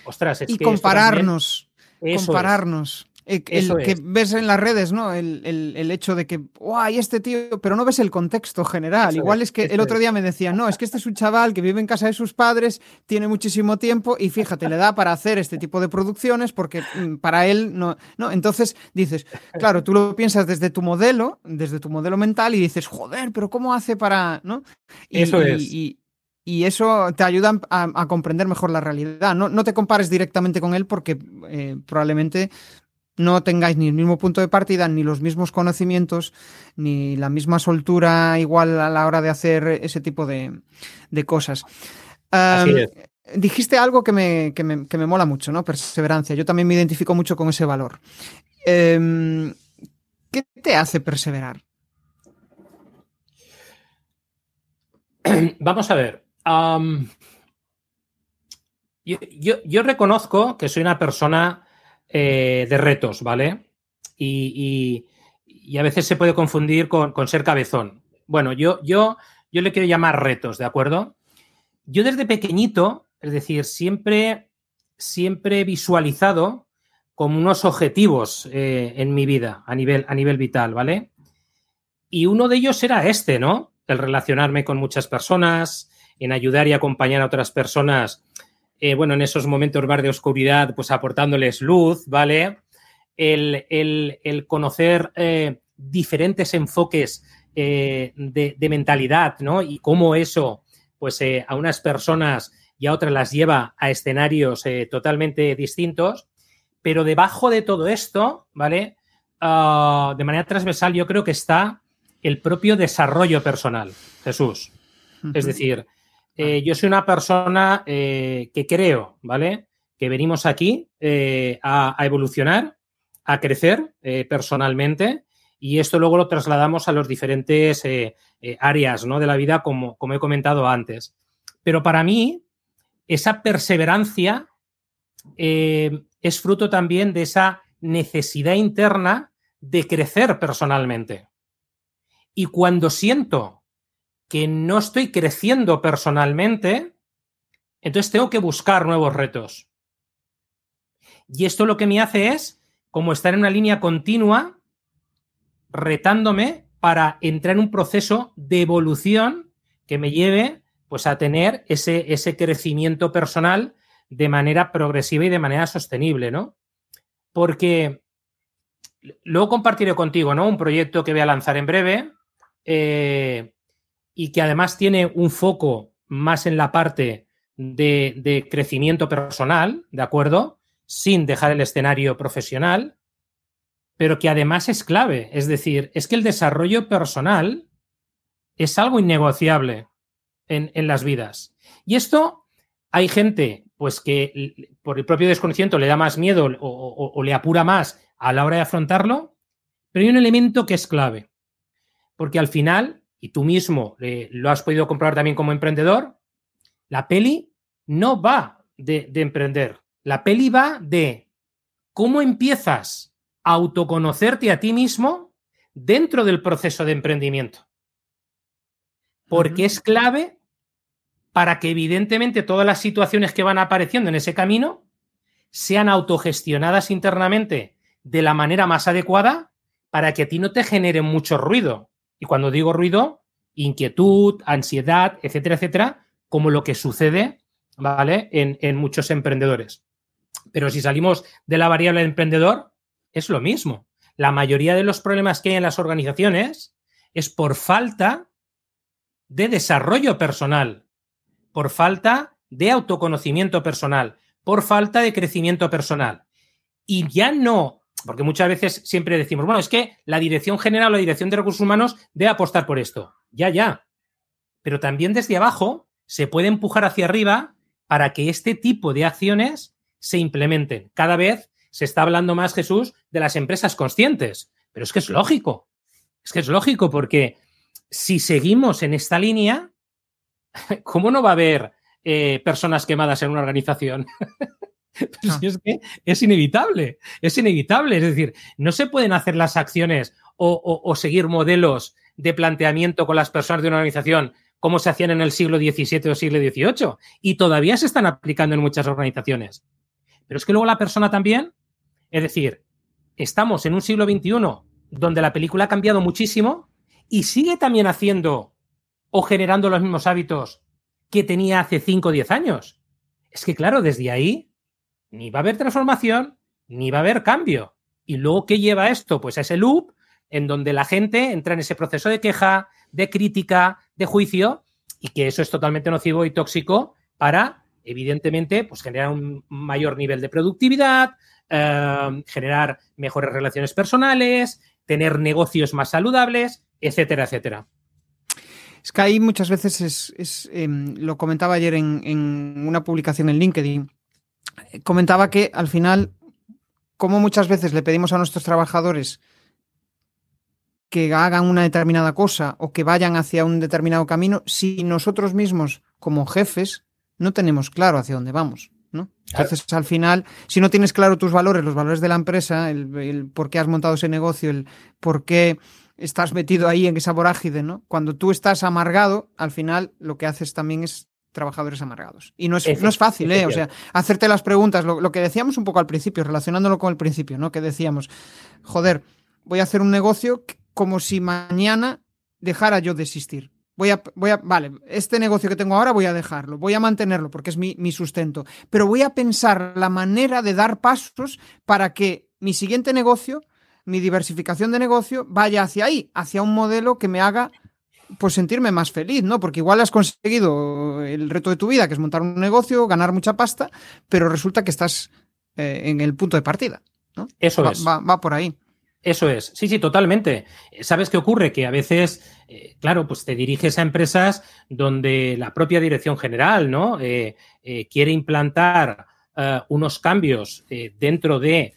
A: ostras, es
B: y compararnos, compararnos el, que ves en las redes, ¿no? El, hecho de que, ¡guay, este tío! Pero no ves el contexto general. Igual es, que el otro día me decían, no, es que este es un chaval que vive en casa de sus padres, tiene muchísimo tiempo y fíjate, le da para hacer este tipo de producciones porque mm, para él no. no Entonces dices, claro, tú lo piensas desde tu modelo, desde tu modelo mental y dices, joder, pero ¿cómo hace para.? ¿no?
A: eso es.
B: Y, eso te ayuda a, comprender mejor la realidad. No, no, te compares directamente con él porque eh, probablemente no tengáis ni el mismo punto de partida, ni los mismos conocimientos, ni la misma soltura igual a la hora de hacer ese tipo de, cosas. Dijiste algo que me, que, me, mola mucho, ¿no? Perseverancia. Yo también me identifico mucho con ese valor. Em, ¿Qué te hace perseverar?
A: Vamos a ver. yo, reconozco que soy una persona eh, de retos, ¿vale? Y, a veces se puede confundir con, ser cabezón. Bueno, yo, yo, yo le quiero llamar retos, ¿de acuerdo? Yo desde pequeñito, es decir, siempre, siempre he visualizado como unos objetivos eh, en mi vida a nivel, a nivel vital, ¿vale? Y uno de ellos era este, ¿no? El relacionarme con muchas personas, en ayudar y acompañar a otras personas eh, bueno, en esos momentos más de oscuridad, pues aportándoles luz, ¿vale? El, conocer eh, diferentes enfoques eh, de, mentalidad, ¿no? Y cómo eso, pues a unas personas y a otras las lleva a escenarios totalmente distintos. Pero debajo de todo esto, ¿vale? Ah, de manera transversal, yo creo que está el propio desarrollo personal, Jesús. Es decir, eh, yo soy una persona eh, que creo, ¿vale? Que venimos aquí eh, a, evolucionar, a crecer personalmente y esto luego lo trasladamos a los diferentes áreas ¿no? de la vida, como, como he comentado antes. Pero para mí, esa perseverancia es fruto también de esa necesidad interna de crecer personalmente. Y cuando siento que no estoy creciendo personalmente, entonces tengo que buscar nuevos retos. Y esto lo que me hace es como estar en una línea continua, retándome para entrar en un proceso de evolución que me lleve pues, a tener ese, ese crecimiento personal de manera progresiva y de manera sostenible, ¿no? Porque luego compartiré contigo, ¿no? Un proyecto que voy a lanzar en breve. Eh, y que además tiene un foco más en la parte de, crecimiento personal, ¿de acuerdo? Sin dejar el escenario profesional, pero que además es clave. Es decir, es que el desarrollo personal es algo innegociable en, las vidas. Y esto hay gente, pues que por el propio desconocimiento le da más miedo o, le apura más a la hora de afrontarlo, pero hay un elemento que es clave. Porque al final y tú mismo eh, lo has podido comprobar también como emprendedor, la peli no va de, emprender. La peli va de cómo empiezas a autoconocerte a ti mismo dentro del proceso de emprendimiento. Porque es clave para que evidentemente todas las situaciones que van apareciendo en ese camino sean autogestionadas internamente de la manera más adecuada para que a ti no te genere mucho ruido. Y cuando digo ruido, inquietud, ansiedad, etcétera, etcétera, como lo que sucede, ¿vale? En, muchos emprendedores. Pero si salimos de la variable de emprendedor, es lo mismo. La mayoría de los problemas que hay en las organizaciones es por falta de desarrollo personal, por falta de autoconocimiento personal, por falta de crecimiento personal. Y ya no porque muchas veces siempre decimos, bueno, es que la dirección general o la dirección de recursos humanos debe apostar por esto. Ya, ya. Pero también desde abajo se puede empujar hacia arriba para que este tipo de acciones se implementen. Cada vez se está hablando más, Jesús, de las empresas conscientes. Pero es que es lógico. Es que es lógico porque si seguimos en esta línea, ¿cómo no va a haber eh, personas quemadas en una organización? Ah. es que es inevitable, es inevitable. Es decir, no se pueden hacer las acciones o, seguir modelos de planteamiento con las personas de una organización como se hacían en el siglo XVII o siglo XVIII y todavía se están aplicando en muchas organizaciones. Pero es que luego la persona también, es decir, estamos en un siglo XXI donde la película ha cambiado muchísimo y sigue también haciendo o generando los mismos hábitos que tenía hace 5 o 10 años. Es que, claro, desde ahí ni va a haber transformación, ni va a haber cambio. Y luego, ¿qué lleva esto? Pues a ese loop en donde la gente entra en ese proceso de queja, de crítica, de juicio, y que eso es totalmente nocivo y tóxico para, evidentemente, pues generar un mayor nivel de productividad, eh, generar mejores relaciones personales, tener negocios más saludables, etcétera, etcétera.
B: Es que ahí muchas veces es, em, lo comentaba ayer en, una publicación en LinkedIn, comentaba que al final, como muchas veces le pedimos a nuestros trabajadores que hagan una determinada cosa o que vayan hacia un determinado camino, si nosotros mismos como jefes no tenemos claro hacia dónde vamos. ¿no? Entonces, al final, si no tienes claro tus valores, los valores de la empresa, el, por qué has montado ese negocio, el por qué estás metido ahí en esa vorágine, ¿no? Cuando tú estás amargado, al final lo que haces también es trabajadores amargados. Y no es, no es fácil, ¿eh? O sea, hacerte las preguntas, lo, lo, que decíamos un poco al principio, relacionándolo con el principio, ¿no? Que decíamos, joder, voy a hacer un negocio como si mañana dejara yo de existir. Voy a, voy a, vale, este negocio que tengo ahora voy a dejarlo, voy a mantenerlo porque es mi, mi sustento, pero voy a pensar la manera de dar pasos para que mi siguiente negocio, mi diversificación de negocio, vaya hacia ahí, hacia un modelo que me haga pues sentirme más feliz, ¿no? Porque igual has conseguido el reto de tu vida, que es montar un negocio, ganar mucha pasta, pero resulta que estás eh, en el punto de partida, ¿no?
A: Eso es.
B: Va, va por ahí.
A: Eso es, sí, sí, totalmente. ¿Sabes qué ocurre? Que a veces, eh, claro, pues te diriges a empresas donde la propia dirección general, ¿no? Eh, eh, quiere implantar unos cambios dentro de,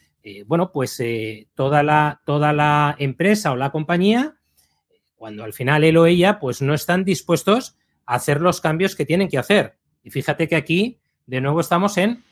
A: bueno, pues toda, la, toda la empresa o la compañía, cuando al final él o ella, pues no están dispuestos a hacer los cambios que tienen que hacer. Y fíjate que aquí, de nuevo, estamos en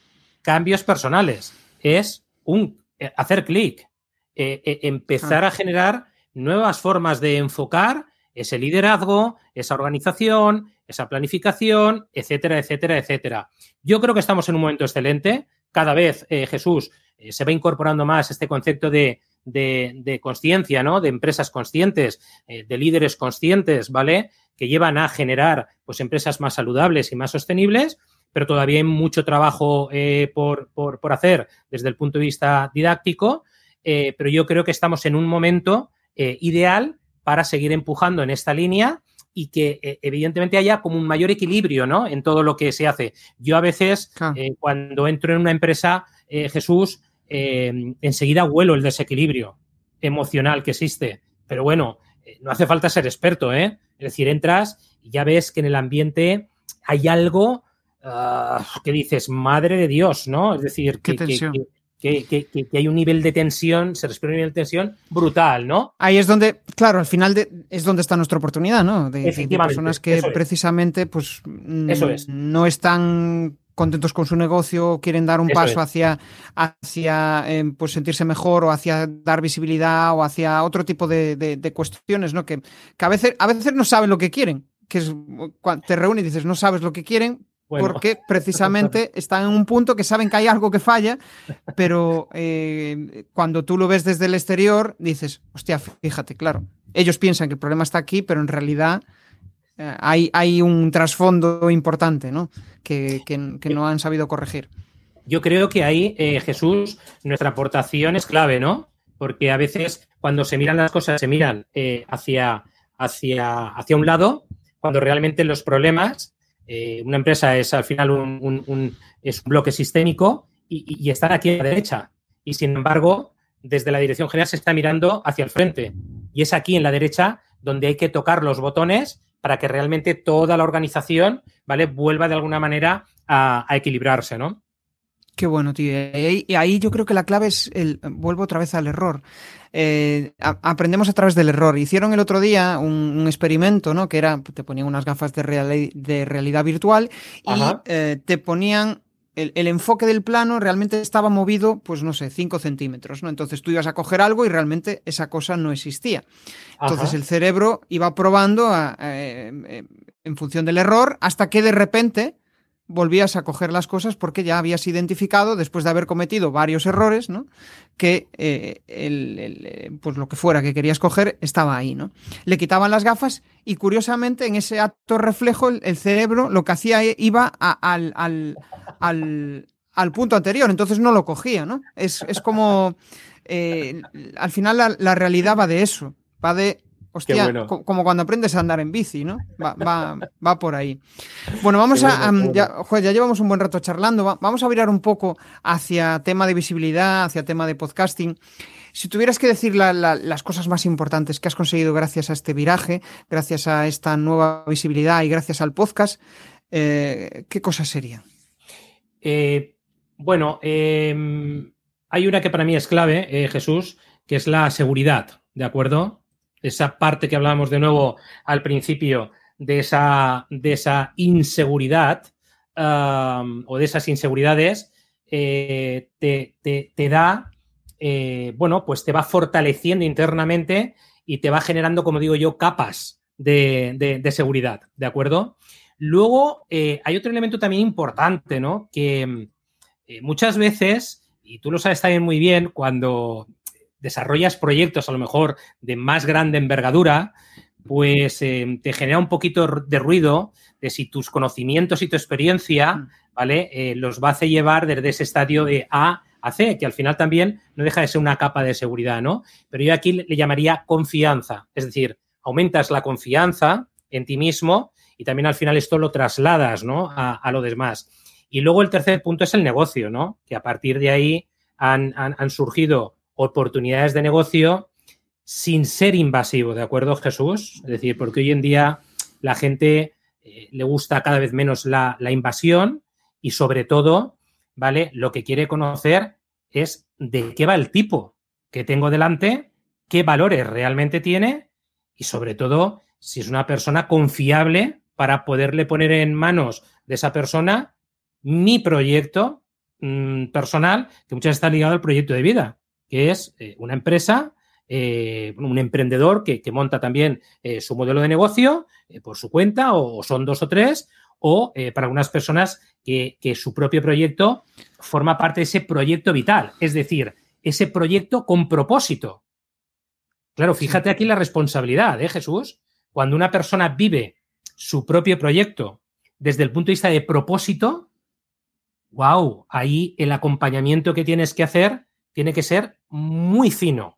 A: cambios personales. Es un hacer clic eh, eh, empezar a generar nuevas formas de enfocar ese liderazgo, esa organización, esa planificación, etcétera, etcétera, etcétera. Yo creo que estamos en un momento excelente. Cada vez, eh, Jesús, se va incorporando más este concepto de, de, consciencia, ¿no? De empresas conscientes, de líderes conscientes, ¿vale? Que llevan a generar, pues, empresas más saludables y más sostenibles, pero todavía hay mucho trabajo por, por, hacer desde el punto de vista didáctico eh, pero yo creo que estamos en un momento eh, ideal para seguir empujando en esta línea y que eh, evidentemente haya como un mayor equilibrio ¿no? en todo lo que se hace. Yo a veces, cuando entro en una empresa, Jesús, enseguida huelo el desequilibrio emocional que existe. Pero bueno, no hace falta ser experto, ¿eh? Es decir, entras y ya ves que en el ambiente hay algo ah, que dices, madre de Dios, ¿no? Es decir, que, que, hay un nivel de tensión, se respira un nivel de tensión brutal, ¿no?
B: Ahí es donde, claro, al final es donde está nuestra oportunidad, ¿no? De, personas que precisamente pues no están contentos con su negocio, quieren dar un paso hacia, hacia em, pues sentirse mejor o hacia dar visibilidad o hacia otro tipo de, cuestiones, ¿no? Que, a, veces, a veces no saben lo que quieren. Que es, cuando te reúnes y dices, no sabes lo que quieren, porque precisamente están en un punto que saben que hay algo que falla, pero eh, cuando tú lo ves desde el exterior, dices, hostia, fíjate, claro, ellos piensan que el problema está aquí, pero en realidad hay, hay, un trasfondo importante, ¿no? Que, no han sabido corregir.
A: Yo creo que ahí, eh, Jesús, nuestra aportación es clave, ¿no? Porque a veces cuando se miran las cosas, se miran hacia, hacia, hacia un lado, cuando realmente los problemas eh, una empresa es al final un, es un bloque sistémico y, están aquí a la derecha. Y sin embargo, desde la dirección general se está mirando hacia el frente. Y es aquí en la derecha donde hay que tocar los botones para que realmente toda la organización ¿vale? vuelva de alguna manera a, a equilibrarse, ¿no?
B: Qué bueno, tío. Y ahí, yo creo que la clave es el. Vuelvo otra vez al error. Eh, aprendemos a través del error. Hicieron el otro día un, experimento, ¿no? Que era, te ponían unas gafas de, de realidad virtual y eh, te ponían el, enfoque del plano realmente estaba movido, pues no sé, 5 centímetros, ¿no? Entonces tú ibas a coger algo y realmente esa cosa no existía. Entonces el cerebro iba probando eh, en función del error hasta que de repente volvías a coger las cosas porque ya habías identificado, después de haber cometido varios errores, ¿no? que eh, eh, pues lo que fuera que querías coger estaba ahí. ¿no? Le quitaban las gafas y curiosamente en ese acto reflejo el, cerebro lo que hacía iba al, al, punto anterior, entonces no lo cogía. ¿no? Es, como, eh, al final la realidad va de eso, va de Hostia, como cuando aprendes a andar en bici, ¿no? Va, por ahí. Bueno, vamos a. ya, ya, llevamos un buen rato charlando. vamos a virar un poco hacia tema de visibilidad, hacia tema de podcasting. Si tuvieras que decir las cosas más importantes que has conseguido gracias a este viraje, gracias a esta nueva visibilidad y gracias al podcast, eh, ¿qué cosas serían?
A: Eh, bueno, em, hay una que para mí es clave, eh, Jesús, que es la seguridad, ¿de acuerdo? Esa parte que hablábamos de nuevo al principio de esa, de esa inseguridad o de esas inseguridades, eh, te, da, eh, bueno, pues te va fortaleciendo internamente y te va generando, como digo yo, capas de, seguridad, ¿de acuerdo? Luego, eh, hay otro elemento también importante, ¿no? Que muchas veces, y tú lo sabes también muy bien, cuando desarrollas proyectos a lo mejor de más grande envergadura, pues eh, te genera un poquito de ruido de si tus conocimientos y tu experiencia, mm. ¿vale? Eh, los va a hacer llevar desde ese estadio de A a C, que al final también no deja de ser una capa de seguridad, ¿no? Pero yo aquí le llamaría confianza, es decir, aumentas la confianza en ti mismo y también al final esto lo trasladas, ¿no? A, a lo demás. Y luego el tercer punto es el negocio, ¿no? Que a partir de ahí han, han surgido oportunidades de negocio sin ser invasivo, ¿de acuerdo, Jesús? Es decir, porque hoy en día la gente eh, le gusta cada vez menos la, invasión y sobre todo, ¿vale? Lo que quiere conocer es de qué va el tipo que tengo delante, qué valores realmente tiene y sobre todo si es una persona confiable para poderle poner en manos de esa persona mi proyecto mm, personal, que muchas veces está ligado al proyecto de vida que es eh, una empresa, eh, un emprendedor que, monta también eh, su modelo de negocio por su cuenta, o, son dos o tres, o para algunas personas que, su propio proyecto forma parte de ese proyecto vital, es decir, ese proyecto con propósito. Claro, fíjate aquí la responsabilidad, ¿eh, Jesús? Cuando una persona vive su propio proyecto desde el punto de vista de propósito, wow, ahí el acompañamiento que tienes que hacer tiene que ser muy fino,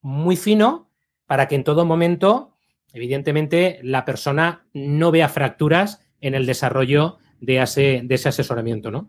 A: muy fino para que en todo momento, evidentemente, la persona no vea fracturas en el desarrollo de ese, de ese asesoramiento, ¿no?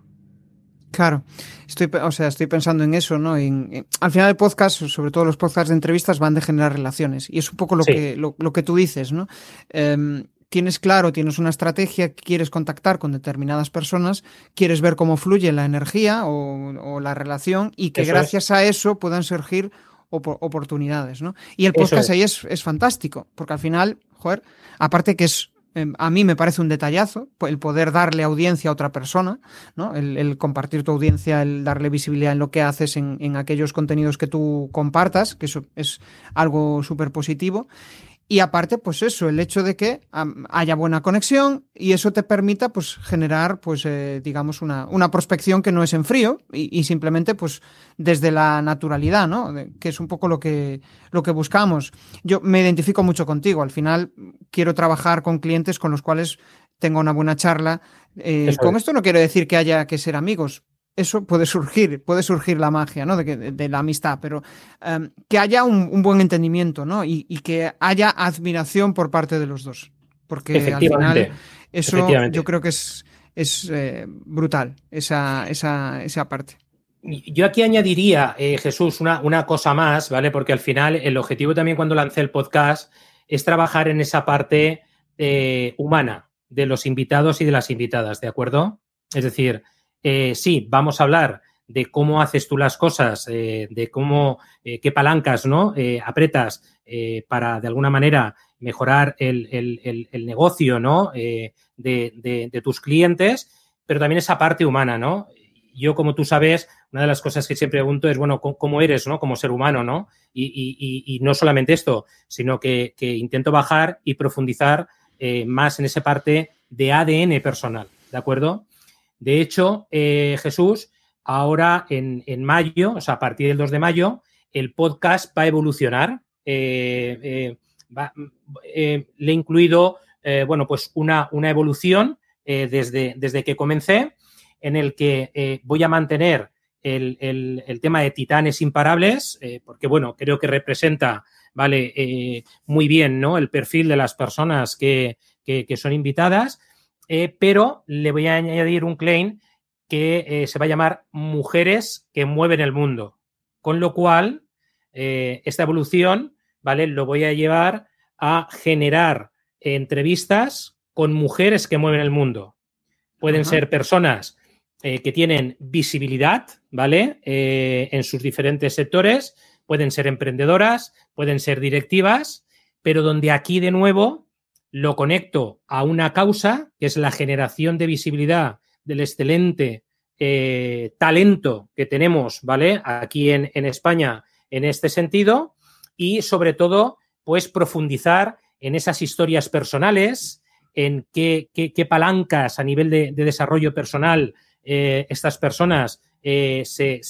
B: Claro, estoy, o sea, estoy pensando en eso, ¿no? al final el podcast, sobre todo los podcasts de entrevistas, van de generar relaciones. Y es un poco lo, que, lo, que tú dices, ¿no? Em, tienes claro, tienes una estrategia, quieres contactar con determinadas personas, quieres ver cómo fluye la energía o, la relación y que gracias a eso puedan surgir oportunidades, ¿no? Y el podcast ahí es, fantástico, porque al final, joder, aparte que es em, a mí me parece un detallazo el poder darle audiencia a otra persona, ¿no? El, compartir tu audiencia, el darle visibilidad en lo que haces, en, en aquellos contenidos que tú compartas, que eso es algo súper positivo. Y aparte, pues eso, el hecho de que haya buena conexión y eso te permita, pues, generar, pues, eh, digamos, una, una, prospección que no es en frío y, simplemente, pues, desde la naturalidad, ¿no? que es un poco lo que, lo que buscamos. Yo me identifico mucho contigo. Al final, quiero trabajar con clientes con los cuales tengo una buena charla. Eh, con esto no quiero decir que haya que ser amigos, eso puede surgir, puede surgir la magia, ¿no? De, la amistad, pero em, que haya un, buen entendimiento, ¿no? Y, que haya admiración por parte de los dos. Porque al final eso yo creo que es, es eh, brutal, esa, esa, esa, parte.
A: Yo aquí añadiría, eh, Jesús, una, una cosa más, ¿vale? Porque al final el objetivo también cuando lancé el podcast es trabajar en esa parte eh, humana de los invitados y de las invitadas, ¿de acuerdo? Es decir, eh, sí, vamos a hablar de cómo haces tú las cosas, eh, de cómo, eh, qué palancas, ¿no? apretas para, de alguna manera, mejorar el, negocio, ¿no? De, tus clientes, pero también esa parte humana, ¿no? Yo, como tú sabes, una de las cosas que siempre pregunto es, bueno, ¿cómo eres, ¿no? Como ser humano, ¿no? Y, no solamente esto, sino que, intento bajar y profundizar más en esa parte de ADN personal, ¿de acuerdo? De hecho, eh, Jesús, ahora en, mayo, o sea, a partir del 2 de mayo, el podcast va a evolucionar. le he incluido, bueno, pues una, una evolución desde, desde que comencé, en el que voy a mantener el, tema de titanes imparables, eh, porque bueno, creo que representa, vale, eh, muy bien, ¿no? El perfil de las personas que, son invitadas, eh, pero le voy a añadir un claim que se va a llamar Mujeres que mueven el mundo. Con lo cual, esta evolución, ¿vale? Lo voy a llevar a generar entrevistas con mujeres que mueven el mundo. Pueden ser personas eh, que tienen visibilidad, ¿vale? Eh, en sus diferentes sectores, pueden ser emprendedoras, pueden ser directivas, pero donde aquí de nuevo lo conecto a una causa, que es la generación de visibilidad del excelente eh, talento que tenemos, ¿vale? Aquí en, España en este sentido y sobre todo, pues profundizar en esas historias personales, en qué, palancas a nivel de desarrollo personal eh, estas personas eh, se,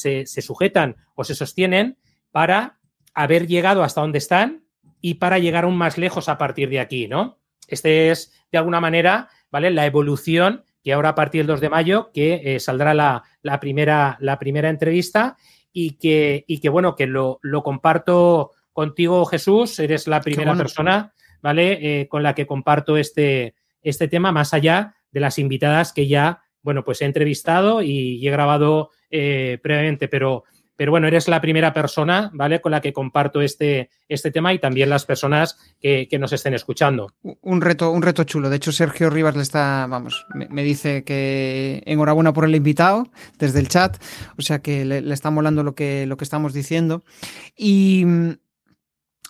A: sujetan o se sostienen para haber llegado hasta donde están y para llegar aún más lejos a partir de aquí, ¿no? Este es, de alguna manera, ¿vale? La evolución que ahora a partir del 2 de mayo, que eh, saldrá la, primera, la primera entrevista y que, y que bueno, que lo, comparto contigo, Jesús, eres la primera persona, ¿vale? con la que comparto este, este tema, más allá de las invitadas que ya bueno, pues he entrevistado y he grabado eh, previamente, pero, pero bueno, eres la primera persona, ¿vale? Con la que comparto este, este tema y también las personas que, nos estén escuchando.
B: Un reto, un reto chulo. De hecho, Sergio Rivas le está, vamos, me, dice que enhorabuena por el invitado desde el chat. O sea que le, le está molando lo que, lo que estamos diciendo. Y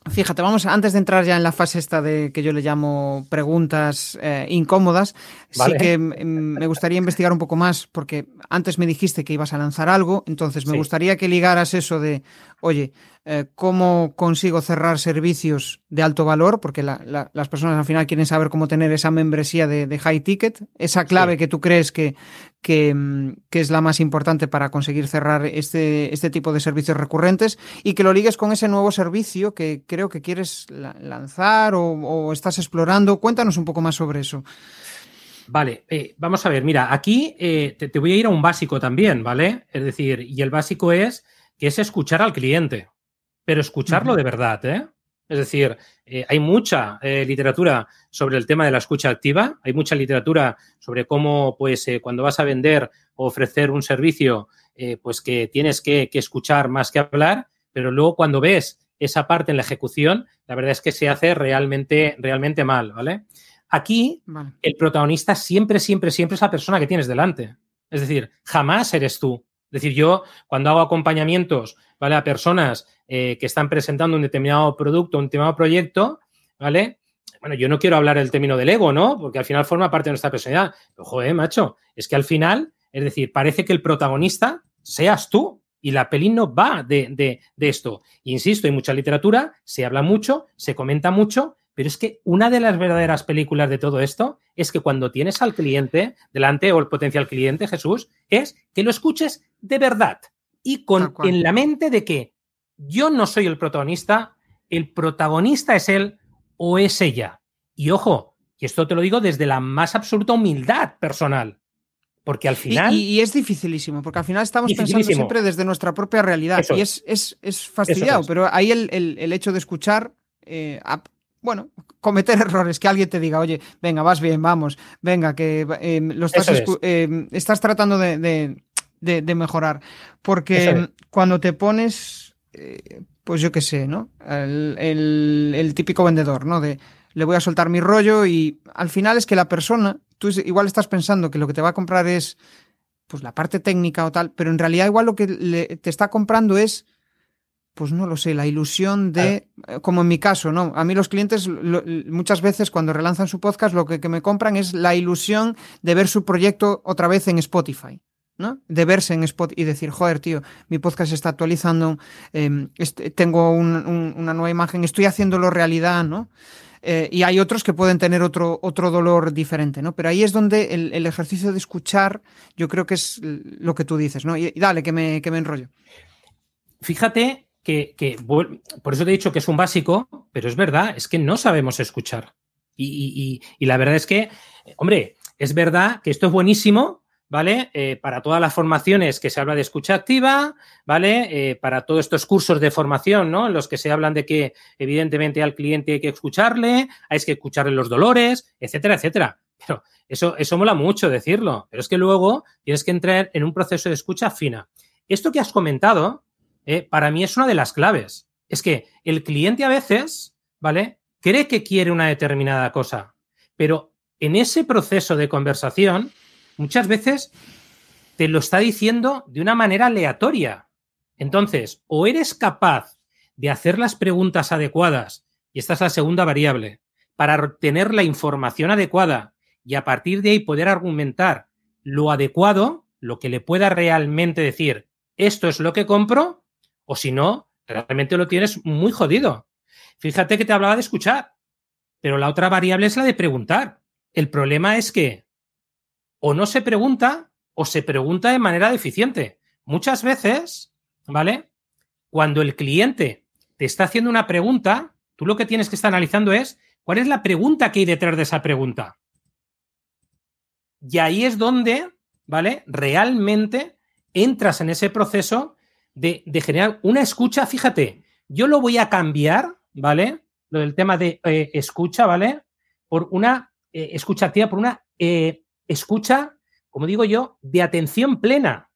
B: Fíjate, vamos, antes de entrar ya en la fase esta de que yo le llamo preguntas eh, incómodas, sí que me gustaría investigar un poco más, porque antes me dijiste que ibas a lanzar algo, entonces me gustaría que ligaras eso de, oye, eh, cómo consigo cerrar servicios de alto valor, porque las personas al final quieren saber cómo tener esa membresía de, high ticket, esa clave que tú crees que, mm, que, es la más importante para conseguir cerrar este, este tipo de servicios recurrentes y que lo ligues con ese nuevo servicio que creo que quieres lanzar o, estás explorando. Cuéntanos un poco más sobre eso.
A: Vale, eh, vamos a ver, mira, aquí eh, te, voy a ir a un básico también, ¿vale? Es decir, y el básico es que es escuchar al cliente, pero escucharlo de verdad, ¿eh? Es decir, eh, hay mucha eh, literatura sobre el tema de la escucha activa, hay mucha literatura sobre cómo, pues, eh, cuando vas a vender o ofrecer un servicio, pues que tienes que, escuchar más que hablar, pero luego cuando ves esa parte en la ejecución, la verdad es que se hace realmente, realmente mal, ¿vale? Aquí, el protagonista siempre, siempre, siempre es la persona que tienes delante. Es decir, jamás eres tú. Es decir, yo cuando hago acompañamientos ¿vale? a personas eh, que están presentando un determinado producto, un determinado proyecto, ¿vale? Bueno, yo no quiero hablar del término del ego, ¿no? Porque al final forma parte de nuestra personalidad. Pero, joder, macho, es que al final, es decir, parece que el protagonista seas tú. Y la peli no va de, de, de esto. Insisto, hay mucha literatura, se habla mucho, se comenta mucho, pero es que una de las verdaderas películas de todo esto es que cuando tienes al cliente delante o el potencial cliente, Jesús, es que lo escuches de verdad y con en la mente de que yo no soy el protagonista, el protagonista es él o es ella. Y ojo, y esto te lo digo desde la más absoluta humildad personal. Porque al final.
B: Y, es dificilísimo, porque al final estamos pensando siempre desde nuestra propia realidad. y es, es, es fastidiado, pero ahí el, hecho de escuchar eh, bueno, cometer errores, que alguien te diga, oye, venga, vas bien, vamos, venga, que eh, lo estás, eh, estás tratando de, mejorar. Porque cuando te pones, eh, pues yo qué sé, ¿no? El, típico vendedor, ¿no? De le voy a soltar mi rollo y al final es que la persona, tú igual estás pensando que lo que te va a comprar es pues la parte técnica o tal, pero en realidad igual lo que te está comprando es pues no lo sé, la ilusión de, eh, como en mi caso, ¿no? A mí los clientes muchas veces cuando relanzan su podcast lo que, me compran es la ilusión de ver su proyecto otra vez en Spotify. ¿no? De verse en Spotify y decir, joder, tío, mi podcast se está actualizando, em, tengo una nueva imagen, estoy haciéndolo realidad, ¿no? eh, y hay otros que pueden tener otro, otro dolor diferente, ¿no? Pero ahí es donde el, ejercicio de escuchar, yo creo que es lo que tú dices, ¿no? Y, dale, que me, que me enrollo.
A: Fíjate que, por eso te he dicho que es un básico, pero es verdad, es que no sabemos escuchar. Y, y la verdad es que, hombre, es verdad que esto es buenísimo, ¿vale? Eh, para todas las formaciones que se habla de escucha activa, ¿vale? Eh, para todos estos cursos de formación, ¿no? En los que se hablan de que evidentemente al cliente hay que escucharle, hay que escucharle los dolores, etcétera, etcétera. Pero eso, eso mola mucho decirlo, pero es que luego tienes que entrar en un proceso de escucha fina. Esto que has comentado, eh, para mí es una de las claves. Es que el cliente a veces, ¿vale? Cree que quiere una determinada cosa, pero en ese proceso de conversación, muchas veces te lo está diciendo de una manera aleatoria. Entonces, o eres capaz de hacer las preguntas adecuadas, y esta es la segunda variable, para obtener la información adecuada y a partir de ahí poder argumentar lo adecuado, lo que le pueda realmente decir, esto es lo que compro, o si no, realmente lo tienes muy jodido. Fíjate que te hablaba de escuchar, pero la otra variable es la de preguntar. El problema es que o no se pregunta o se pregunta de manera deficiente. Muchas veces, ¿vale? Cuando el cliente te está haciendo una pregunta, tú lo que tienes que estar analizando es cuál es la pregunta que hay detrás de esa pregunta. Y ahí es donde, ¿vale? Realmente entras en ese proceso de, generar una escucha. Fíjate, yo lo voy a cambiar, ¿vale? Lo del tema de eh, escucha, ¿vale? Por una eh, escucha activa, por una eh, escucha, como digo yo, de atención plena.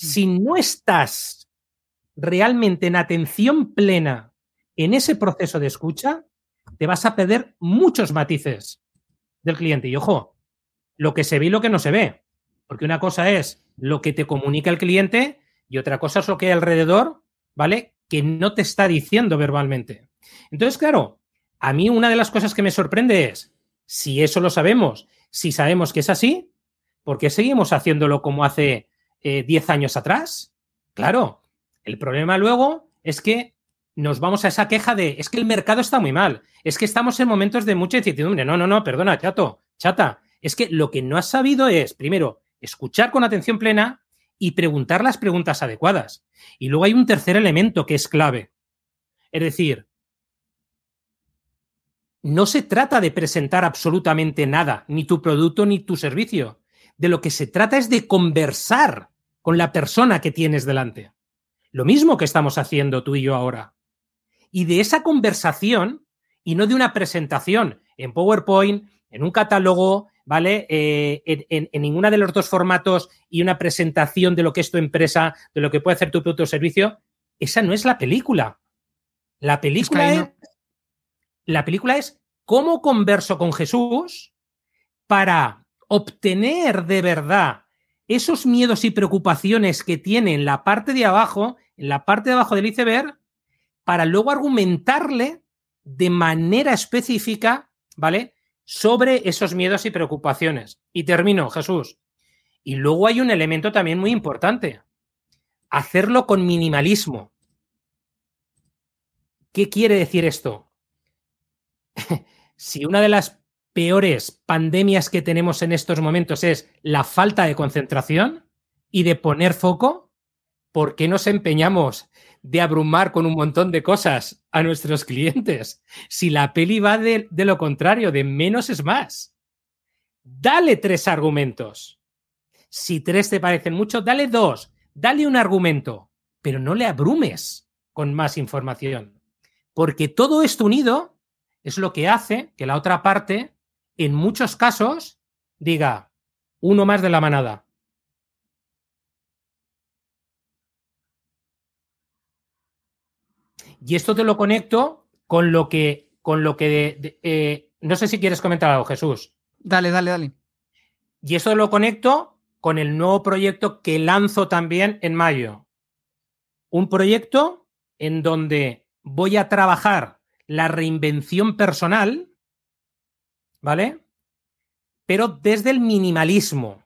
A: Mm. Si no estás realmente en atención plena en ese proceso de escucha, te vas a perder muchos matices del cliente. Y ojo, lo que se ve y lo que no se ve. Porque una cosa es lo que te comunica el cliente y otra cosa es lo que hay alrededor, ¿vale? Que no te está diciendo verbalmente. Entonces, claro, a mí una de las cosas que me sorprende es, si eso lo sabemos si sabemos que es así, ¿por qué seguimos haciéndolo como hace 10 eh, años atrás? Claro, el problema luego es que nos vamos a esa queja de es que el mercado está muy mal, es que estamos en momentos de mucha incertidumbre. No, no, no, perdona, chato, chata. Es que lo que no has sabido es, primero, escuchar con atención plena y preguntar las preguntas adecuadas. Y luego hay un tercer elemento que es clave. Es decir, no se trata de presentar absolutamente nada, ni tu producto ni tu servicio. De lo que se trata es de conversar con la persona que tienes delante. Lo mismo que estamos haciendo tú y yo ahora. Y de esa conversación, y no de una presentación en PowerPoint, en un catálogo, ¿vale? Eh, en, en, ninguno de los dos formatos y una presentación de lo que es tu empresa, de lo que puede hacer tu producto o servicio, esa no es la película. La película es, la película es cómo converso con Jesús para obtener de verdad esos miedos y preocupaciones que tiene en la parte de abajo, en la parte de abajo del iceberg, para luego argumentarle de manera específica, ¿vale? Sobre esos miedos y preocupaciones. Y termino, Jesús. Y luego hay un elemento también muy importante. Hacerlo con minimalismo. ¿Qué quiere decir esto? si una de las peores pandemias que tenemos en estos momentos es la falta de concentración y de poner foco, ¿por qué nos empeñamos de abrumar con un montón de cosas a nuestros clientes? Si la peli va de, lo contrario, de menos es más. Dale tres argumentos. Si tres te parecen mucho, dale dos. Dale un argumento, pero no le abrumes con más información. Porque todo esto unido es lo que hace que la otra parte, en muchos casos, diga uno más de la manada. Y esto te lo conecto con lo que, con lo que, eh, no sé si quieres comentar algo, Jesús.
B: Dale, dale, dale.
A: Y esto lo conecto con el nuevo proyecto que lanzo también en mayo. Un proyecto en donde voy a trabajar la reinvención personal, ¿vale? Pero desde el minimalismo,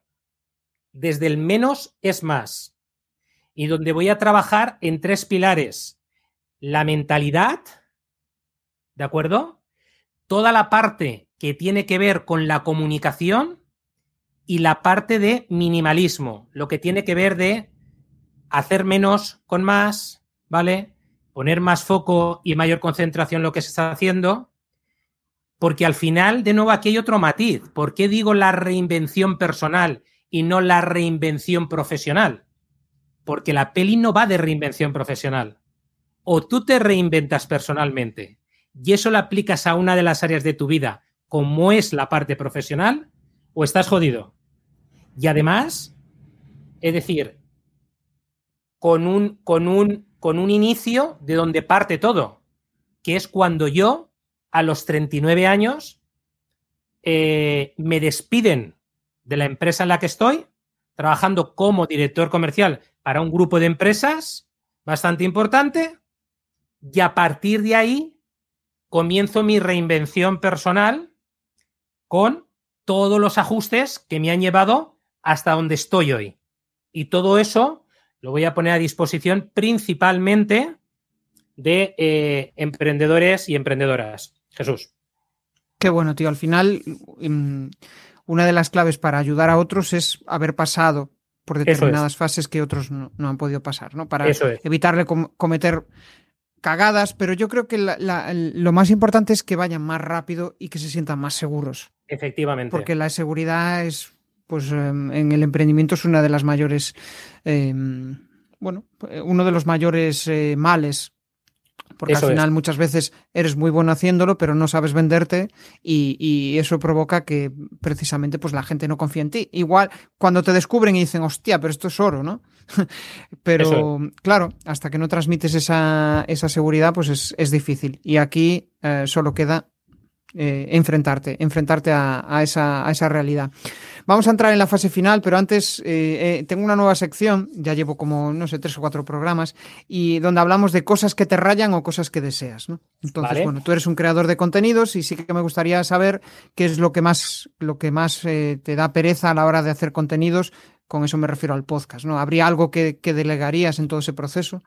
A: desde el menos es más. Y donde voy a trabajar en tres pilares. La mentalidad, ¿de acuerdo? toda la parte que tiene que ver con la comunicación y la parte de minimalismo, lo que tiene que ver de hacer menos con más, ¿vale? Poner más foco y mayor concentración en lo que se está haciendo, porque al final, de nuevo, aquí hay otro matiz. ¿Por qué digo la reinvención personal y no la reinvención profesional? Porque la peli no va de reinvención profesional. O tú te reinventas personalmente y eso lo aplicas a una de las áreas de tu vida, como es la parte profesional, o estás jodido. Y además, es decir, con un, con un, con un inicio de donde parte todo, que es cuando yo, a los 39 años, eh, me despiden de la empresa en la que estoy, trabajando como director comercial para un grupo de empresas bastante importante, y a partir de ahí comienzo mi reinvención personal con todos los ajustes que me han llevado hasta donde estoy hoy. Y todo eso lo voy a poner a disposición principalmente de eh, emprendedores y emprendedoras. Jesús.
B: Qué bueno, tío. Al final, mm, una de las claves para ayudar a otros es haber pasado por determinadas fases que otros no, han podido pasar, ¿no? Para evitarle cometer cagadas, pero yo creo que lo más importante es que vayan más rápido y que se sientan más seguros.
A: Efectivamente.
B: Porque la seguridad es, pues em, en el emprendimiento es una de las mayores, em, bueno, uno de los mayores eh, males porque al final muchas veces eres muy bueno haciéndolo, pero no sabes venderte y, eso provoca que precisamente pues la gente no confía en ti. Igual cuando te descubren y dicen, hostia, pero esto es oro, ¿no? pero claro, hasta que no transmites esa, seguridad, pues es, difícil. Y aquí eh, solo queda eh, enfrentarte, enfrentarte a, esa, a esa realidad. Vamos a entrar en la fase final, pero antes eh, eh, tengo una nueva sección, ya llevo como, no sé, tres o cuatro programas, y donde hablamos de cosas que te rayan o cosas que deseas, ¿no? Entonces, bueno, tú eres un creador de contenidos y sí que me gustaría saber qué es lo que más, lo que más eh, te da pereza a la hora de hacer contenidos. Con eso me refiero al podcast, ¿no? ¿Habría algo que, que delegarías en todo ese proceso?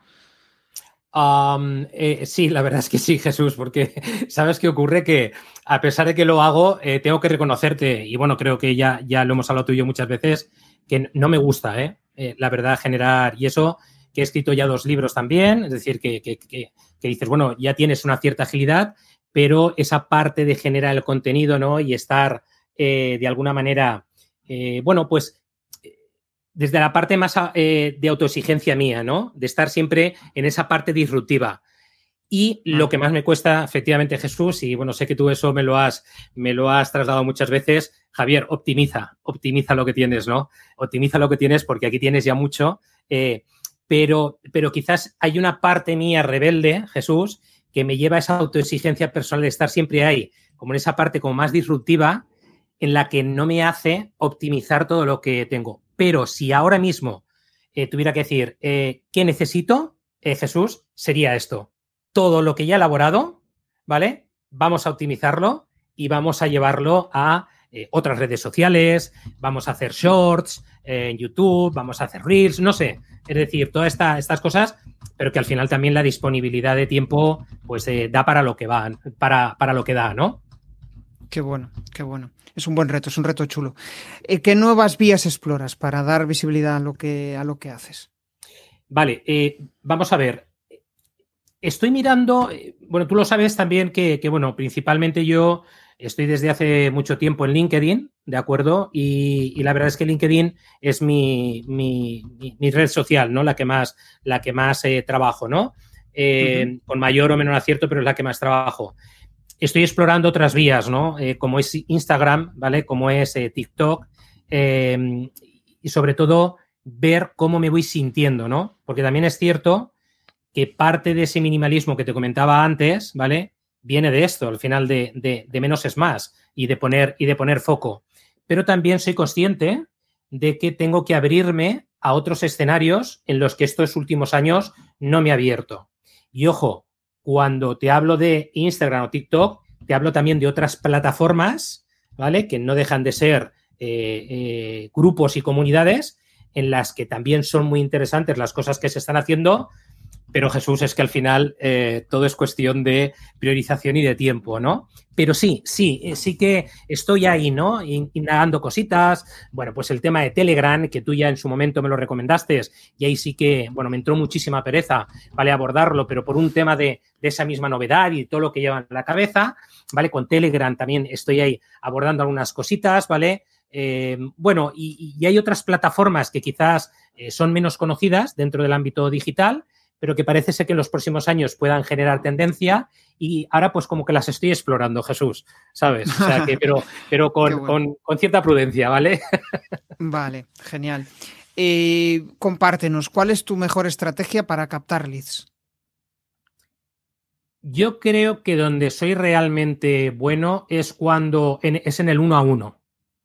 A: Eh, sí, la verdad es que sí, Jesús, porque sabes qué ocurre que a pesar de que lo hago, eh, tengo que reconocerte, y bueno, creo que ya, ya lo hemos hablado tú y yo muchas veces, que no me gusta, ¿eh? la verdad, generar, y eso, que he escrito ya dos libros también, es decir, que, que, que, dices, bueno, ya tienes una cierta agilidad, pero esa parte de generar el contenido, ¿no? Y estar de alguna manera, bueno, pues desde la parte más eh, de autoexigencia mía, ¿no? De estar siempre en esa parte disruptiva. Y lo que más me cuesta, efectivamente, Jesús, y bueno, sé que tú eso me lo has, me lo has trasladado muchas veces, Javier, optimiza, optimiza lo que tienes, ¿no? Optimiza lo que tienes porque aquí tienes ya mucho, eh, pero, pero quizás hay una parte mía rebelde, Jesús, que me lleva a esa autoexigencia personal de estar siempre ahí, como en esa parte como más disruptiva, en la que no me hace optimizar todo lo que tengo. Pero si ahora mismo eh, tuviera que decir eh, qué necesito, eh, Jesús, sería esto. Todo lo que ya he elaborado, ¿vale? Vamos a optimizarlo y vamos a llevarlo a otras redes sociales, vamos a hacer shorts en YouTube, vamos a hacer reels, no sé. Es decir, todas estas cosas, pero que al final también la disponibilidad de tiempo pues da para lo que va, para, para lo que da, ¿no?
B: Qué bueno, qué bueno. Es un buen reto, es un reto chulo. Eh, ¿Qué nuevas vías exploras para dar visibilidad a lo que, a lo que haces?
A: Vale, eh, vamos a ver. Estoy mirando, eh, bueno, tú lo sabes también que, bueno, principalmente yo estoy desde hace mucho tiempo en LinkedIn, ¿de acuerdo? Y, la verdad es que LinkedIn es mi, red social, ¿no? La que más, la que más trabajo, ¿no? Con mayor o menor acierto, pero es la que más trabajo estoy explorando otras vías, ¿no? Eh, como es Instagram, ¿vale? Como es eh, TikTok. Em, y sobre todo ver cómo me voy sintiendo, ¿no? Porque también es cierto que parte de ese minimalismo que te comentaba antes, ¿vale? Viene de esto, al final de, de, menos es más y de, poner, y de poner foco. Pero también soy consciente de que tengo que abrirme a otros escenarios en los que estos últimos años no me he abierto. Y ojo, cuando te hablo de Instagram o TikTok, te hablo también de otras plataformas, ¿vale? Que no dejan de ser eh, eh, grupos y comunidades en las que también son muy interesantes las cosas que se están haciendo, pero Jesús es que al final eh, todo es cuestión de priorización y de tiempo, ¿no? Pero sí, sí, eh, sí que estoy ahí, ¿no? Indagando cositas. Bueno, pues el tema de Telegram, que tú ya en su momento me lo recomendaste, y ahí sí que, bueno, me entró muchísima pereza, ¿vale? Abordarlo, pero por un tema de, esa misma novedad y todo lo que lleva en la cabeza, ¿vale? Con Telegram también estoy ahí abordando algunas cositas, ¿vale? Eh, bueno, y, hay otras plataformas que quizás son menos conocidas dentro del ámbito digital, pero que parece ser que en los próximos años puedan generar tendencia y ahora pues como que las estoy explorando, Jesús, ¿sabes? O sea que, pero, pero con, cierta prudencia, ¿vale?
B: vale, genial. Eh, compártenos, ¿cuál es tu mejor estrategia para captar leads?
A: Yo creo que donde soy realmente bueno es cuando es en el uno a uno.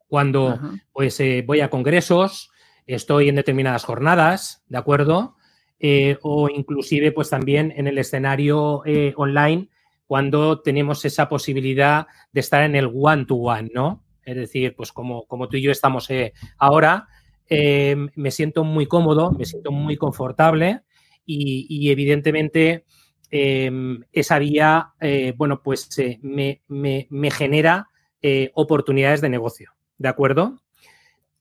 A: Cuando pues eh, voy a congresos, estoy en determinadas jornadas, ¿de acuerdo? Eh, o inclusive pues también en el escenario eh, online cuando tenemos esa posibilidad de estar en el one-to-one, ¿no? Es decir, pues como, como tú y yo estamos eh, ahora, me siento muy cómodo, me siento muy confortable y, evidentemente esa vía, bueno, pues me, me, genera oportunidades de negocio, ¿de acuerdo?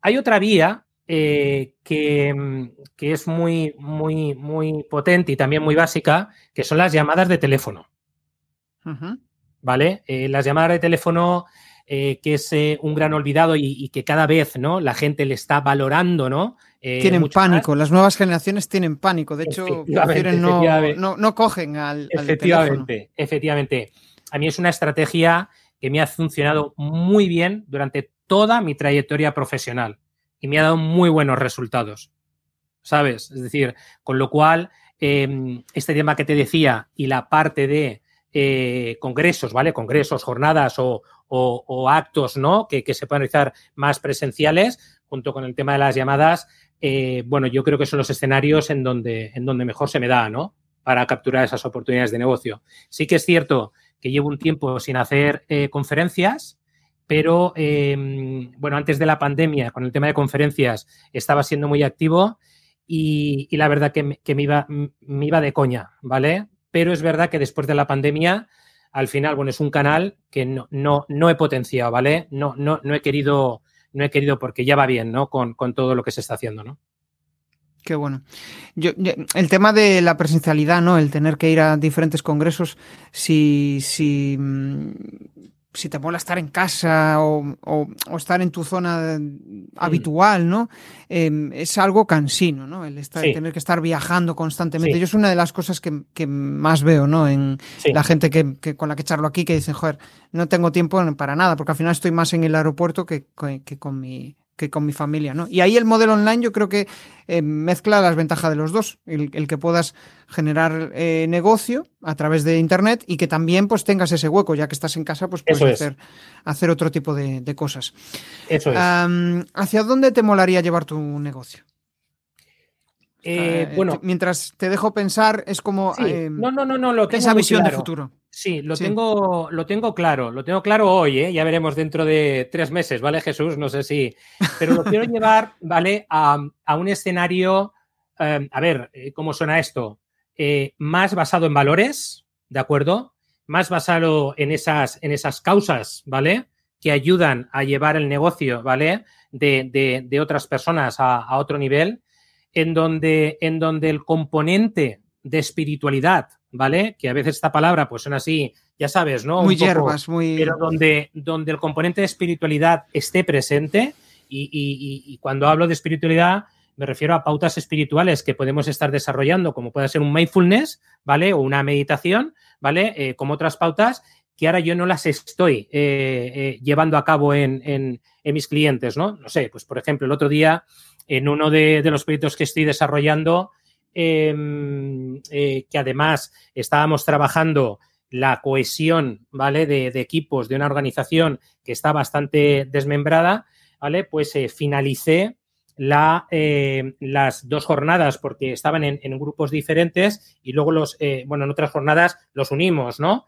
A: Hay otra vía eh, mm, que, es muy, muy, muy potente y también muy básica, que son las llamadas de teléfono. ¿Vale? Eh, las llamadas de teléfono, eh, que es un gran olvidado y, que cada vez ¿no? la gente le está valorando, ¿no?
B: tienen pánico, las nuevas generaciones tienen pánico, de hecho, no, no, cogen al,
A: efectivamente, Efectivamente, a mí es una estrategia que me ha funcionado muy bien durante toda mi trayectoria profesional y me ha dado muy buenos resultados. ¿Sabes? Es decir, con lo cual, em, este tema que te decía y la parte de eh, congresos, ¿vale? Congresos, jornadas o, actos, ¿no? Que, se puedan realizar más presenciales, junto con el tema de las llamadas, eh, bueno, yo creo que son los escenarios en donde, en donde mejor se me da, ¿no? Para capturar esas oportunidades de negocio. Sí que es cierto que llevo un tiempo sin hacer eh, conferencias, pero em, bueno, antes de la pandemia, con el tema de conferencias, estaba siendo muy activo y, la verdad que, me, iba, me iba de coña, ¿vale? Pero es verdad que después de la pandemia, al final, bueno, es un canal que no, no, no he potenciado, ¿vale? No, no, no he querido, no he querido porque ya va bien, ¿no? Con, con todo lo que se está haciendo, ¿no?
B: Qué bueno. Yo, el tema de la presencialidad, ¿no? El tener que ir a diferentes congresos, si, si mm, si te mola estar en casa o, estar en tu zona habitual, ¿no? Em, es algo cansino, ¿no? El tener que estar viajando constantemente. Yo es una de las cosas que, más veo, ¿no? En la gente que, con la que charlo aquí que dicen, joder, no tengo tiempo para nada, porque al final estoy más en el aeropuerto que con mi que con mi familia, ¿no? Y ahí el modelo online yo creo que eh, mezcla las ventajas de los dos, el, que puedas generar eh, negocio a través de internet y que también pues tengas ese hueco, ya que estás en casa, pues puedes hacer, hacer, otro tipo de, cosas.
A: Eso es.
B: ¿Hacia dónde te molaría llevar tu negocio?
A: Eh, bueno,
B: mientras te dejo pensar, es como
A: no, no, no, no, lo
B: esa visión de futuro.
A: Sí, lo, Tengo, lo tengo claro, lo tengo claro hoy, ¿eh? ya veremos dentro de tres meses, ¿vale, Jesús? No sé si, pero lo quiero llevar, ¿vale? A, un escenario, em, a ver, eh, ¿cómo suena esto? Eh, más basado en valores, ¿de acuerdo? Más basado en esas, en esas causas, ¿vale? Que ayudan a llevar el negocio, ¿vale? De, otras personas a, a, otro nivel, en donde, en donde el componente de espiritualidad, ¿vale? Que a veces esta palabra pues son así, ya sabes, ¿no?
B: muy hierbas, muy...
A: Pero donde, donde el componente de espiritualidad esté presente y, cuando hablo de espiritualidad me refiero a pautas espirituales que podemos estar desarrollando, como puede ser un mindfulness, ¿vale? O una meditación, ¿vale? Eh, como otras pautas que ahora yo no las estoy eh, eh, llevando a cabo en, en, mis clientes, ¿no? No sé, pues por ejemplo, el otro día en uno de, de los proyectos que estoy desarrollando, que además estábamos trabajando la cohesión, ¿vale? De, equipos de una organización que está bastante desmembrada, ¿vale? Pues eh, finalicé eh, las dos jornadas porque estaban en, grupos diferentes y luego los, bueno, en otras jornadas los unimos, ¿no?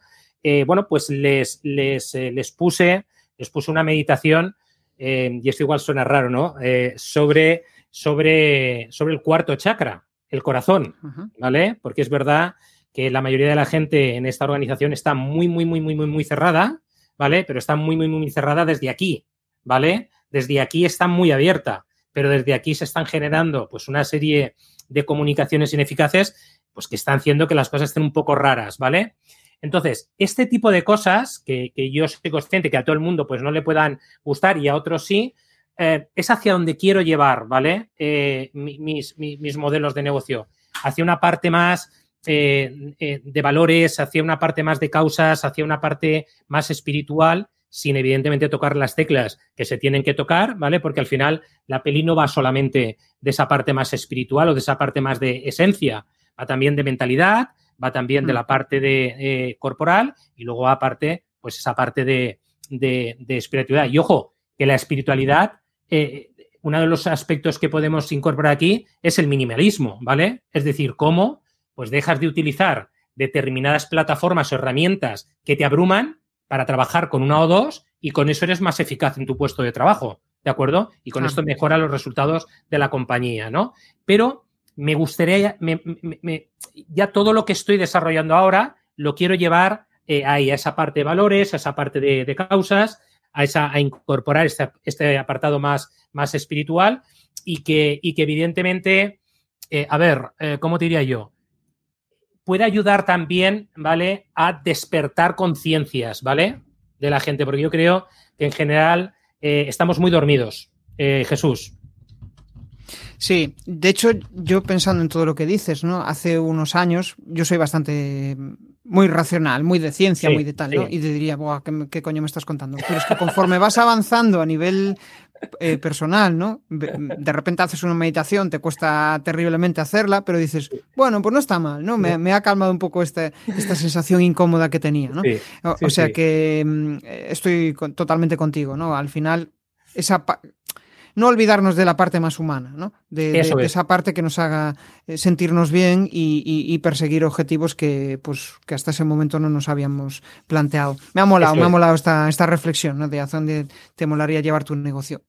A: bueno, pues les, les, les, puse, les puse una meditación, y esto igual suena raro, ¿no? sobre, sobre, sobre el cuarto chakra, el corazón, ¿vale? Porque es verdad que la mayoría de la gente en esta organización está muy, muy, muy, muy, muy, muy cerrada, ¿vale? Pero está muy, muy, muy cerrada desde aquí, ¿vale? Desde aquí está muy abierta, pero desde aquí se están generando pues una serie de comunicaciones ineficaces pues que están haciendo que las cosas estén un poco raras, ¿vale? Entonces, este tipo de cosas que, yo soy consciente que a todo el mundo pues no le puedan gustar y a otros sí, eh, es hacia donde quiero llevar, ¿vale? Eh, mis, mis, modelos de negocio, hacia una parte más eh, de valores, hacia una parte más de causas, hacia una parte más espiritual, sin evidentemente tocar las teclas que se tienen que tocar, ¿vale? Porque al final la peli no va solamente de esa parte más espiritual o de esa parte más de esencia, va también de mentalidad, va también de mm. la parte de corporal y luego aparte, pues esa parte de, espiritualidad. Y ojo, que la espiritualidad, eh, uno de los aspectos que podemos incorporar aquí es el minimalismo, ¿vale? Es decir, cómo pues dejas de utilizar determinadas plataformas o herramientas que te abruman para trabajar con una o dos y con eso eres más eficaz en tu puesto de trabajo, ¿de acuerdo? Y con esto mejora los resultados de la compañía, ¿no? Pero me gustaría, ya todo lo que estoy desarrollando ahora lo quiero llevar eh, ahí, a esa parte de valores, a esa parte de, causas, a, incorporar este, este, apartado más, más espiritual y que, y que evidentemente, eh, a ver, eh, ¿cómo te diría yo? Puede ayudar también, ¿vale? A despertar conciencias, ¿vale? De la gente, porque yo creo que en general estamos muy dormidos. Jesús.
B: Sí, de hecho, yo pensando en todo lo que dices, ¿no? Hace unos años yo soy bastante muy racional, muy de ciencia, muy de tal, ¿no? Y te diría, Buah, ¿qué, coño me estás contando? Pero es que conforme vas avanzando a nivel eh, personal, ¿no? De repente haces una meditación, te cuesta terriblemente hacerla, pero dices, bueno, pues no está mal, ¿no? Me, ha calmado un poco esta, esta sensación incómoda que tenía, ¿no? o, sea que mm, estoy totalmente contigo, ¿no? Al final, esa no olvidarnos de la parte más humana, ¿no? De, esa parte que nos haga eh, sentirnos bien y, perseguir objetivos que, pues, que hasta ese momento no nos habíamos planteado. Me ha molado, me ha molado esta, esta reflexión, ¿no? De hacia dónde te molaría llevar tu negocio.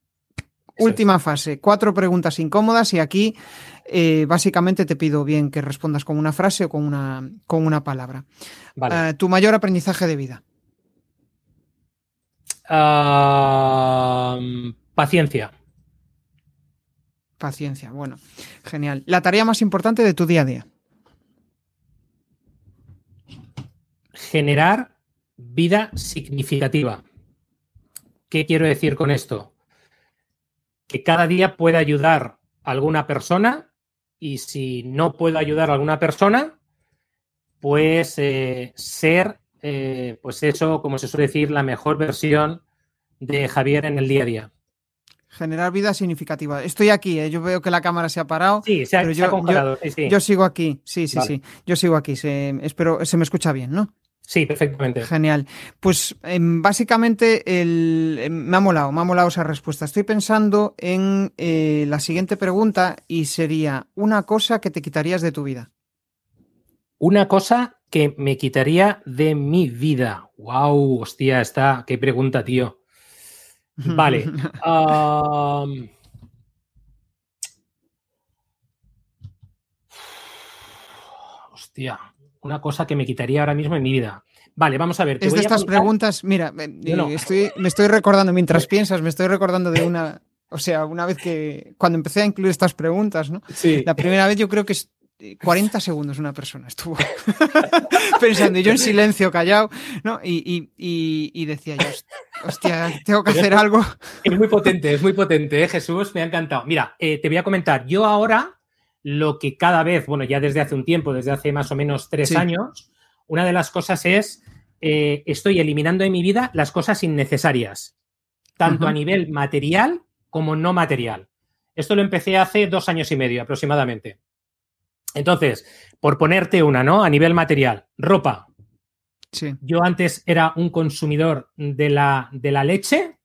B: Última fase, cuatro preguntas incómodas y aquí eh, básicamente te pido bien que respondas con una frase o con una, con una palabra. Eh, tu mayor aprendizaje de vida.
A: Ah, paciencia.
B: Paciencia, bueno, genial. La tarea más importante de tu día a día.
A: Generar vida significativa. ¿Qué quiero decir con esto? Que cada día pueda ayudar a alguna persona y si no puedo ayudar a alguna persona, pues eh, ser, eh, pues eso, como se suele decir, la mejor versión de Javier en el día a día.
B: Generar vida significativa. Estoy aquí, ¿eh? yo veo que la cámara se ha parado.
A: Sí, se ha, yo, congelado.
B: Yo, sigo aquí, sí, sí, sí. Yo sigo aquí. espero, se me escucha bien, ¿no?
A: Sí, perfectamente.
B: Genial. Pues em, básicamente el, em, me ha molado, me ha molado esa respuesta. Estoy pensando en eh, la siguiente pregunta y sería una cosa que te quitarías de tu vida.
A: Una cosa que me quitaría de mi vida. Wow, hostia, está, qué pregunta, tío. Vale. Hostia, una cosa que me quitaría ahora mismo en mi vida. Vale, vamos a ver.
B: es de estas preguntas, mira, estoy, me estoy recordando, mientras piensas, me estoy recordando de una, o sea, una vez que, cuando empecé a incluir estas preguntas, ¿no?
A: Sí.
B: La primera vez yo creo que 40 segundos una persona estuvo pensando, y yo en silencio, callado, ¿no? Y, decía yo, hostia, tengo que hacer algo.
A: Es muy potente, es muy potente, ¿eh? Jesús, me ha encantado. Mira, eh, te voy a comentar, yo ahora lo que cada vez, bueno, ya desde hace un tiempo, desde hace más o menos tres años, una de las cosas es, eh, estoy eliminando de mi vida las cosas innecesarias, tanto a nivel material como no material. Esto lo empecé hace dos años y medio aproximadamente. Entonces, por ponerte una, ¿no? A nivel material, ropa.
B: Sí.
A: Yo antes era un consumidor de la, de la leche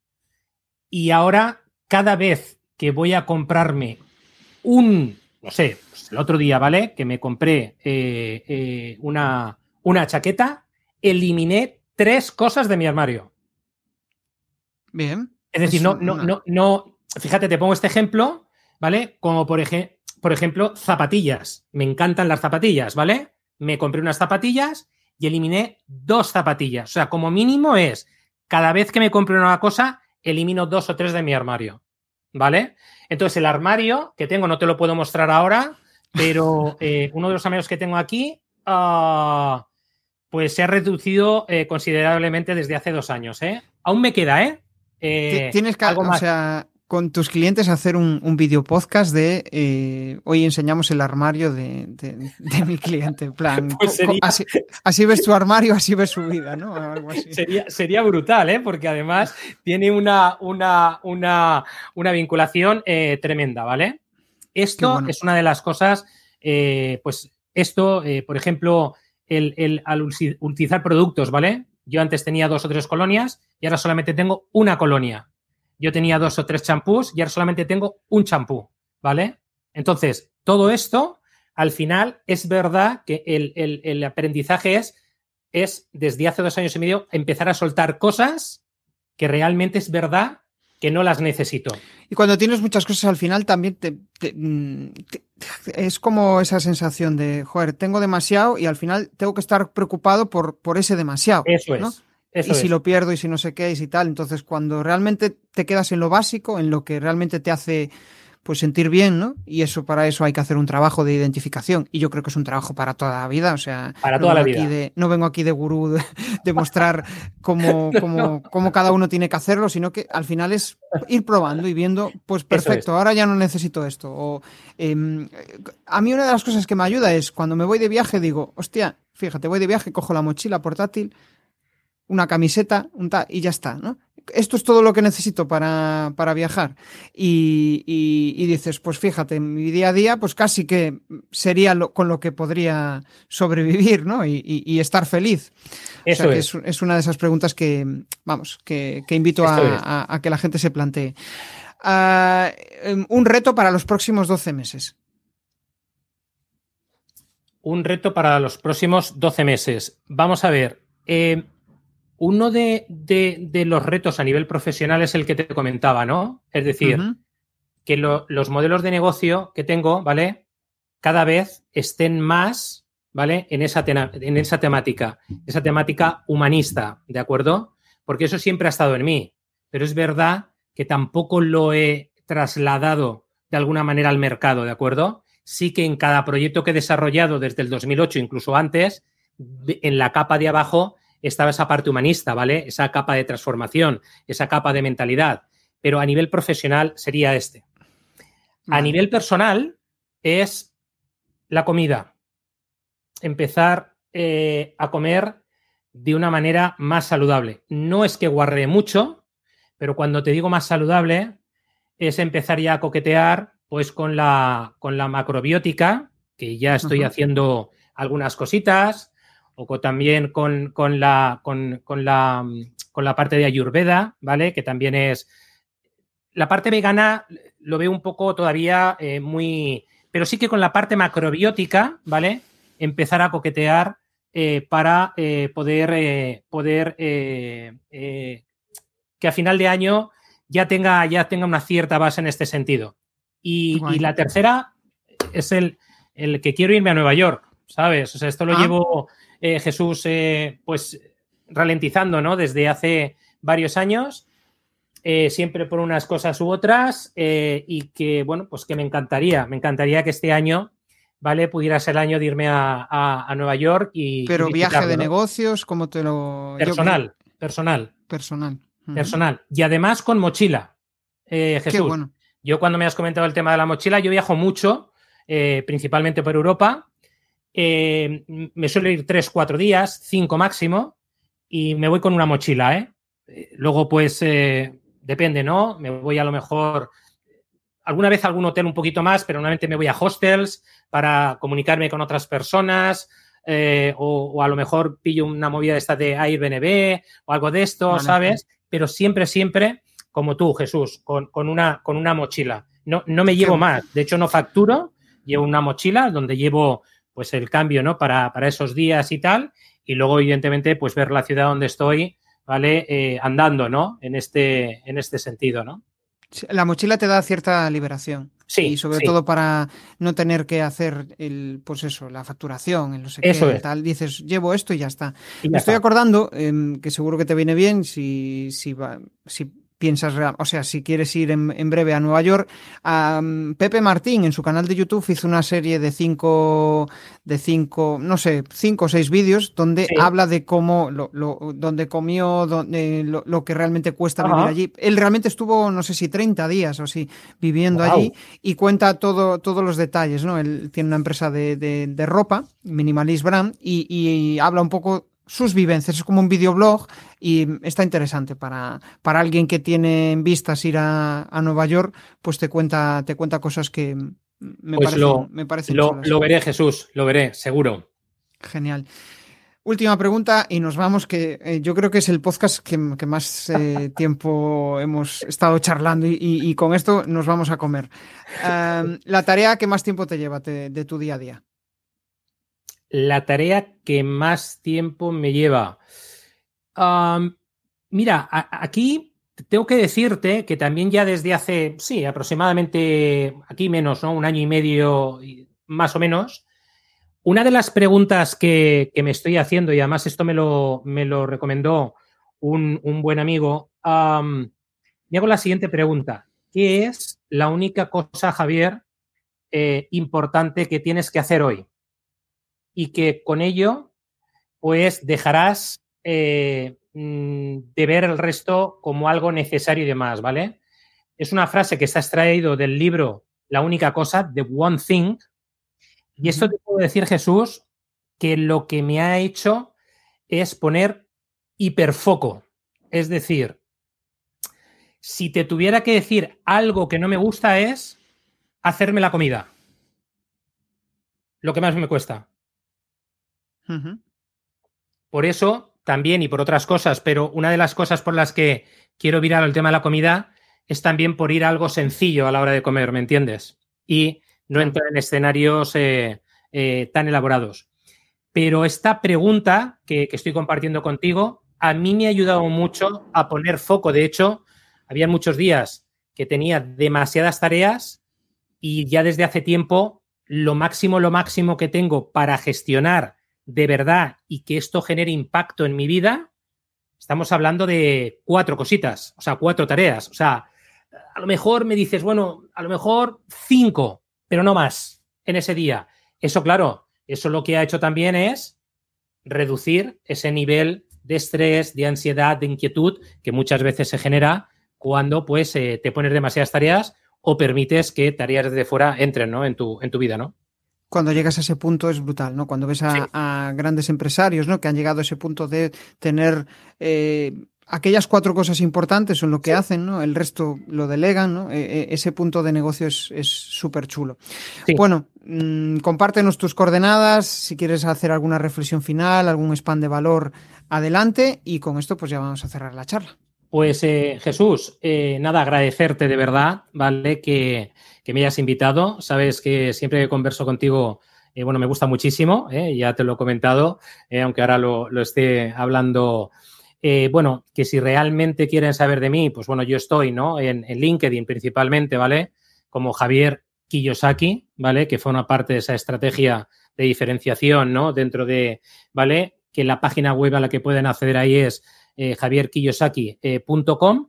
A: y ahora cada vez que voy a comprarme un, no sé, pues el otro día, ¿vale? Que me compré eh, eh, una, una chaqueta, eliminé tres cosas de mi armario.
B: Bien.
A: Es decir, no, no, no, no, fíjate, te pongo este ejemplo, ¿vale? Como por ejemplo, por ejemplo, zapatillas. Me encantan las zapatillas, ¿vale? Me compré unas zapatillas y eliminé dos zapatillas. O sea, como mínimo es, cada vez que me compro una cosa, elimino dos o tres de mi armario, ¿vale? Entonces, el armario que tengo, no te lo puedo mostrar ahora, pero eh, uno de los amigos que tengo aquí, uh, pues se ha reducido eh, considerablemente desde hace dos años, ¿eh? Aún me queda, ¿eh?
B: eh Tienes que, algo más. o sea, con tus clientes hacer un, un video podcast de eh, hoy enseñamos el armario de, mi cliente. En plan, pues así, ves tu armario, así ves su vida, ¿no?
A: Sería, brutal, ¿eh? Porque además tiene una, una, una, una vinculación eh, tremenda, ¿vale? Esto es una de las cosas, eh, pues esto, por ejemplo, el, el, al utilizar productos, ¿vale? Yo antes tenía dos o tres colonias y ahora solamente tengo una colonia yo tenía dos o tres champús y ahora solamente tengo un champú, ¿vale? Entonces, todo esto, al final, es verdad que el, aprendizaje es, es, desde hace dos años y medio, empezar a soltar cosas que realmente es verdad que no las necesito.
B: Y cuando tienes muchas cosas al final también mm, es como esa sensación de, joder, tengo demasiado y al final tengo que estar preocupado por, por ese demasiado.
A: Eso es
B: y si lo pierdo y si no sé qué y si tal. Entonces, cuando realmente te quedas en lo básico, en lo que realmente te hace pues sentir bien, ¿no? Y eso para eso hay que hacer un trabajo de identificación. Y yo creo que es un trabajo para toda la vida. O sea,
A: para toda la
B: vida. no vengo aquí de gurú de, mostrar cómo, cómo, cada uno tiene que hacerlo, sino que al final es ir probando y viendo, pues perfecto, ahora ya no necesito esto. O, em, a mí una de las cosas que me ayuda es cuando me voy de viaje, digo, hostia, fíjate, voy de viaje, cojo la mochila portátil, una camiseta, un y ya está, ¿no? Esto es todo lo que necesito para, para viajar. Y, y, dices, pues fíjate, mi día a día, pues casi que sería lo, con lo que podría sobrevivir, ¿no? Y, y estar feliz. Eso es. es. una de esas preguntas que, vamos, que, que invito a, a, que la gente se plantee. Uh, un reto para los próximos 12 meses.
A: Un reto para los próximos 12 meses. Vamos a ver. Eh, uno de, los retos a nivel profesional es el que te comentaba, ¿no? Es decir, que los modelos de negocio que tengo, ¿vale? Cada vez estén más, ¿vale? En esa, en esa temática, esa temática humanista, ¿de acuerdo? Porque eso siempre ha estado en mí, pero es verdad que tampoco lo he trasladado de alguna manera al mercado, ¿de acuerdo? Sí que en cada proyecto que he desarrollado desde el 2008, incluso antes, en la capa de abajo estaba esa parte humanista, ¿vale? Esa capa de transformación, esa capa de mentalidad. Pero a nivel profesional sería este. A nivel personal es la comida. Empezar eh, a comer de una manera más saludable. No es que guarre mucho, pero cuando te digo más saludable, es empezar ya a coquetear pues con la, con la macrobiótica, que ya estoy haciendo algunas cositas, o también con, la, con, la, con la parte de Ayurveda, ¿vale? Que también es... La parte vegana lo veo un poco todavía eh, muy... Pero sí que con la parte macrobiótica, ¿vale? Empezar a coquetear eh, para eh, poder, poder que a final de año ya tenga, ya tenga una cierta base en este sentido. Y, la tercera es el, el, que quiero irme a Nueva York, ¿sabes? O sea, esto lo ah. llevo eh, Jesús, eh, pues ralentizando, ¿no? Desde hace varios años, eh, siempre por unas cosas u otras, y que, bueno, pues que me encantaría, me encantaría que este año, ¿vale? Pudiera ser el año de irme a, Nueva York y...
B: Pero viaje de negocios, ¿cómo te lo...?
A: Personal, personal.
B: Personal.
A: Personal. Y además con mochila, Jesús. bueno. Yo cuando me has comentado el tema de la mochila, yo viajo mucho, principalmente por Europa, eh, me suelo ir tres, cuatro días, cinco máximo, y me voy con una mochila, ¿eh? eh luego, pues, eh, depende, ¿no? Me voy a lo mejor, alguna vez a algún hotel un poquito más, pero normalmente me voy a hostels para comunicarme con otras personas, o, a lo mejor pillo una movida esta de Airbnb o algo de esto, ¿sabes? Pero siempre, siempre, como tú, Jesús, con, una, con una mochila. No, no me llevo más, de hecho no facturo, llevo una mochila donde llevo pues el cambio, ¿no? Para, esos días y tal. Y luego, evidentemente, pues ver la ciudad donde estoy, ¿vale? Eh, andando, ¿no? En este, en este sentido, ¿no?
B: La mochila te da cierta liberación.
A: Sí.
B: Y sobre
A: sí.
B: todo para no tener que hacer el, pues eso, la facturación, en no sé
A: Eso
B: qué,
A: es.
B: tal. Dices, llevo esto y ya está.
A: Y ya
B: Me estoy acordando, em, que seguro que te viene bien si, si, va- si piensas, o sea, si quieres ir en, en breve a Nueva York. am, Pepe Martín en su canal de YouTube hizo una serie de cinco, de cinco, no sé, cinco o seis vídeos donde
A: Sí.
B: habla de cómo, lo, lo- donde comió, donde, lo, lo que realmente cuesta
A: Ajá.
B: vivir allí. Él realmente estuvo, no sé si 30 días o así, viviendo allí y cuenta todo, todos los detalles, ¿no? Él tiene una empresa de, de- de ropa, Minimalist Brand, y, y habla un poco sus vivencias, es como un videoblog y está interesante para, para alguien que tiene en vistas ir a, a Nueva York, pues te cuenta, te cuenta cosas que me
A: Pues
B: parecen,
A: lo-
B: me parecen
A: Lo, lo veré, Jesús, lo veré, seguro.
B: Genial. Última pregunta y nos vamos, que eh, yo creo que es el podcast que, que más eh, tiempo hemos estado charlando y, y- y con esto nos vamos a comer. Um, la tarea que más tiempo te lleva te- de tu día a día.
A: La tarea que más tiempo me lleva. Mira, aquí tengo que decirte que también ya desde hace, sí, aproximadamente, aquí menos, ¿no? Un año y medio, más o menos, una de las preguntas que, me estoy haciendo, y además esto me lo, me lo recomendó un, un buen amigo, am, me hago la siguiente pregunta. ¿Qué es la única cosa, Javier, eh, importante que tienes que hacer hoy? Y que con ello, pues dejarás eh, mm, de ver el resto como algo necesario y demás, ¿vale? Es una frase que está extraído del libro La única cosa, The One Thing. Y esto te puedo decir, Jesús, que lo que me ha hecho es poner hiperfoco. Es decir, si te tuviera que decir algo que no me gusta es hacerme la comida. Lo que más me cuesta. Por eso también y por otras cosas, pero una de las cosas por las que quiero virar al tema de la comida es también por ir a algo sencillo a la hora de comer, ¿me entiendes? Y no entrar en escenarios eh, eh, tan elaborados. Pero esta pregunta que, que estoy compartiendo contigo a mí me ha ayudado mucho a poner foco. De hecho, había muchos días que tenía demasiadas tareas y ya desde hace tiempo lo máximo, lo máximo que tengo para gestionar de verdad y que esto genere impacto en mi vida, estamos hablando de cuatro cositas, o sea, cuatro tareas. O sea, a lo mejor me dices, bueno, a lo mejor cinco, pero no más en ese día. Eso, claro, eso lo que ha hecho también es reducir ese nivel de estrés, de ansiedad, de inquietud que muchas veces se genera cuando pues eh, te pones demasiadas tareas o permites que tareas desde fuera entren ¿no? en, tu, en tu vida, ¿no?
B: Cuando llegas a ese punto es brutal, ¿no? Cuando ves a,
A: Sí.
B: a grandes empresarios, ¿no? Que han llegado a ese punto de tener eh, aquellas cuatro cosas importantes son lo que hacen, ¿no? El resto lo delegan, ¿no? Eh, eh, ese punto de negocio es es súper chulo.
A: Sí.
B: Bueno, mm, compártenos tus coordenadas, si quieres hacer alguna reflexión final, algún spam de valor, adelante, y con esto pues ya vamos a cerrar la charla.
A: Pues eh, Jesús, eh, nada, agradecerte de verdad, ¿vale? Que, que me hayas invitado. Sabes que siempre que converso contigo, eh, bueno, me gusta muchísimo, ya te lo he comentado, aunque ahora lo, lo esté hablando. Bueno, que si realmente quieren saber de mí, pues bueno, yo estoy, ¿no? En, en LinkedIn principalmente, ¿vale? Como Javier Kiyosaki, ¿vale? Que forma parte de esa estrategia de diferenciación, ¿no? Dentro de, ¿vale? Que la página web a la que pueden acceder ahí es eh, javierkiyosaki.com.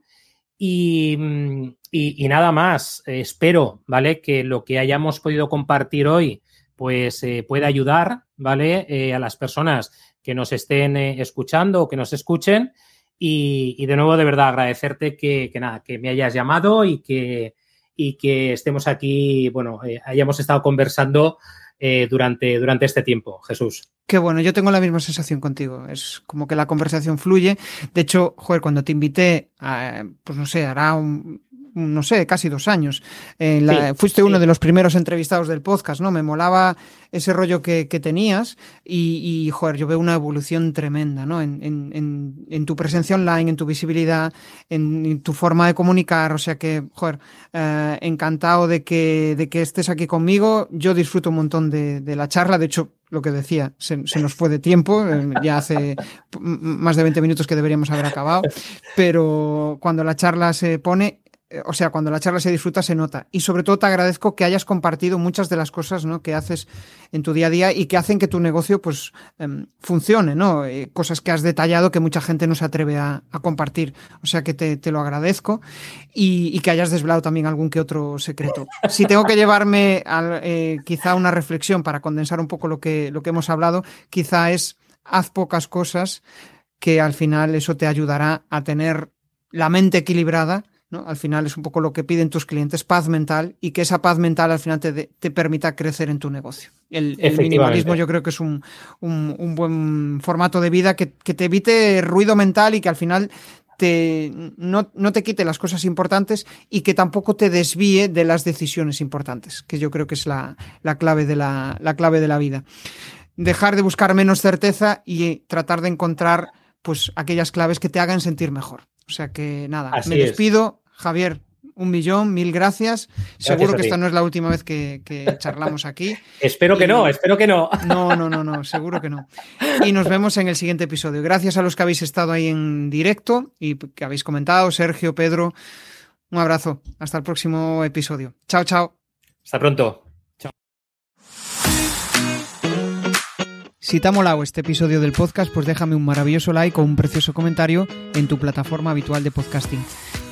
A: Y, mm, y, nada más, eh, espero, ¿vale? Que lo que hayamos podido compartir hoy, pues eh, pueda ayudar, ¿vale? Eh, a las personas que nos estén eh, escuchando o que nos escuchen. Y, de nuevo, de verdad, agradecerte que, nada, que me hayas llamado y que, y que estemos aquí, bueno, eh, hayamos estado conversando eh, durante, durante este tiempo, Jesús.
B: Qué bueno, yo tengo la misma sensación contigo. Es como que la conversación fluye. De hecho, joder, cuando te invité, a, pues no sé, hará un, no sé, casi dos años. Eh, la, sí, fuiste sí. uno de los primeros entrevistados del podcast, ¿no? Me molaba ese rollo que, que tenías y, y, joder, yo veo una evolución tremenda, ¿no? En, en, en, tu presencia online, en tu visibilidad, en, tu forma de comunicar, o sea que, joder, eh, encantado de que, de que estés aquí conmigo. Yo disfruto un montón de, de la charla, de hecho, lo que decía, se, se, nos fue de tiempo, eh, ya hace más de 20 minutos que deberíamos haber acabado, pero cuando la charla se pone, o sea, cuando la charla se disfruta se nota. Y sobre todo te agradezco que hayas compartido muchas de las cosas ¿no? que haces en tu día a día y que hacen que tu negocio pues em, funcione, ¿no? Eh, cosas que has detallado que mucha gente no se atreve a, compartir. O sea que te, lo agradezco y, que hayas desvelado también algún que otro secreto. Si tengo que llevarme a, eh, quizá una reflexión para condensar un poco lo que, lo que hemos hablado, quizá es haz pocas cosas que al final eso te ayudará a tener la mente equilibrada al final es un poco lo que piden tus clientes, paz mental, y que esa paz mental al final te, permita crecer en tu negocio. El, minimalismo yo creo que es un, buen formato de vida que, te evite ruido mental y que al final te, no, te quite las cosas importantes y que tampoco te desvíe de las decisiones importantes, que yo creo que es la, clave, de la, clave de la vida. Dejar de buscar menos certeza y tratar de encontrar pues aquellas claves que te hagan sentir mejor. O sea que nada, me despido. Javier, un millón, mil gracias. seguro que esta no es la última vez que, charlamos aquí.
A: espero que no, espero que no.
B: No, no, no, no, seguro que no. Y nos vemos en el siguiente episodio. Gracias a los que habéis estado ahí en directo y que habéis comentado, Sergio, Pedro. Un abrazo. Hasta el próximo episodio. Chao, chao.
A: Hasta pronto. Chao.
B: Si te ha molado este episodio del podcast, pues déjame un maravilloso like o un precioso comentario en tu plataforma habitual de podcasting.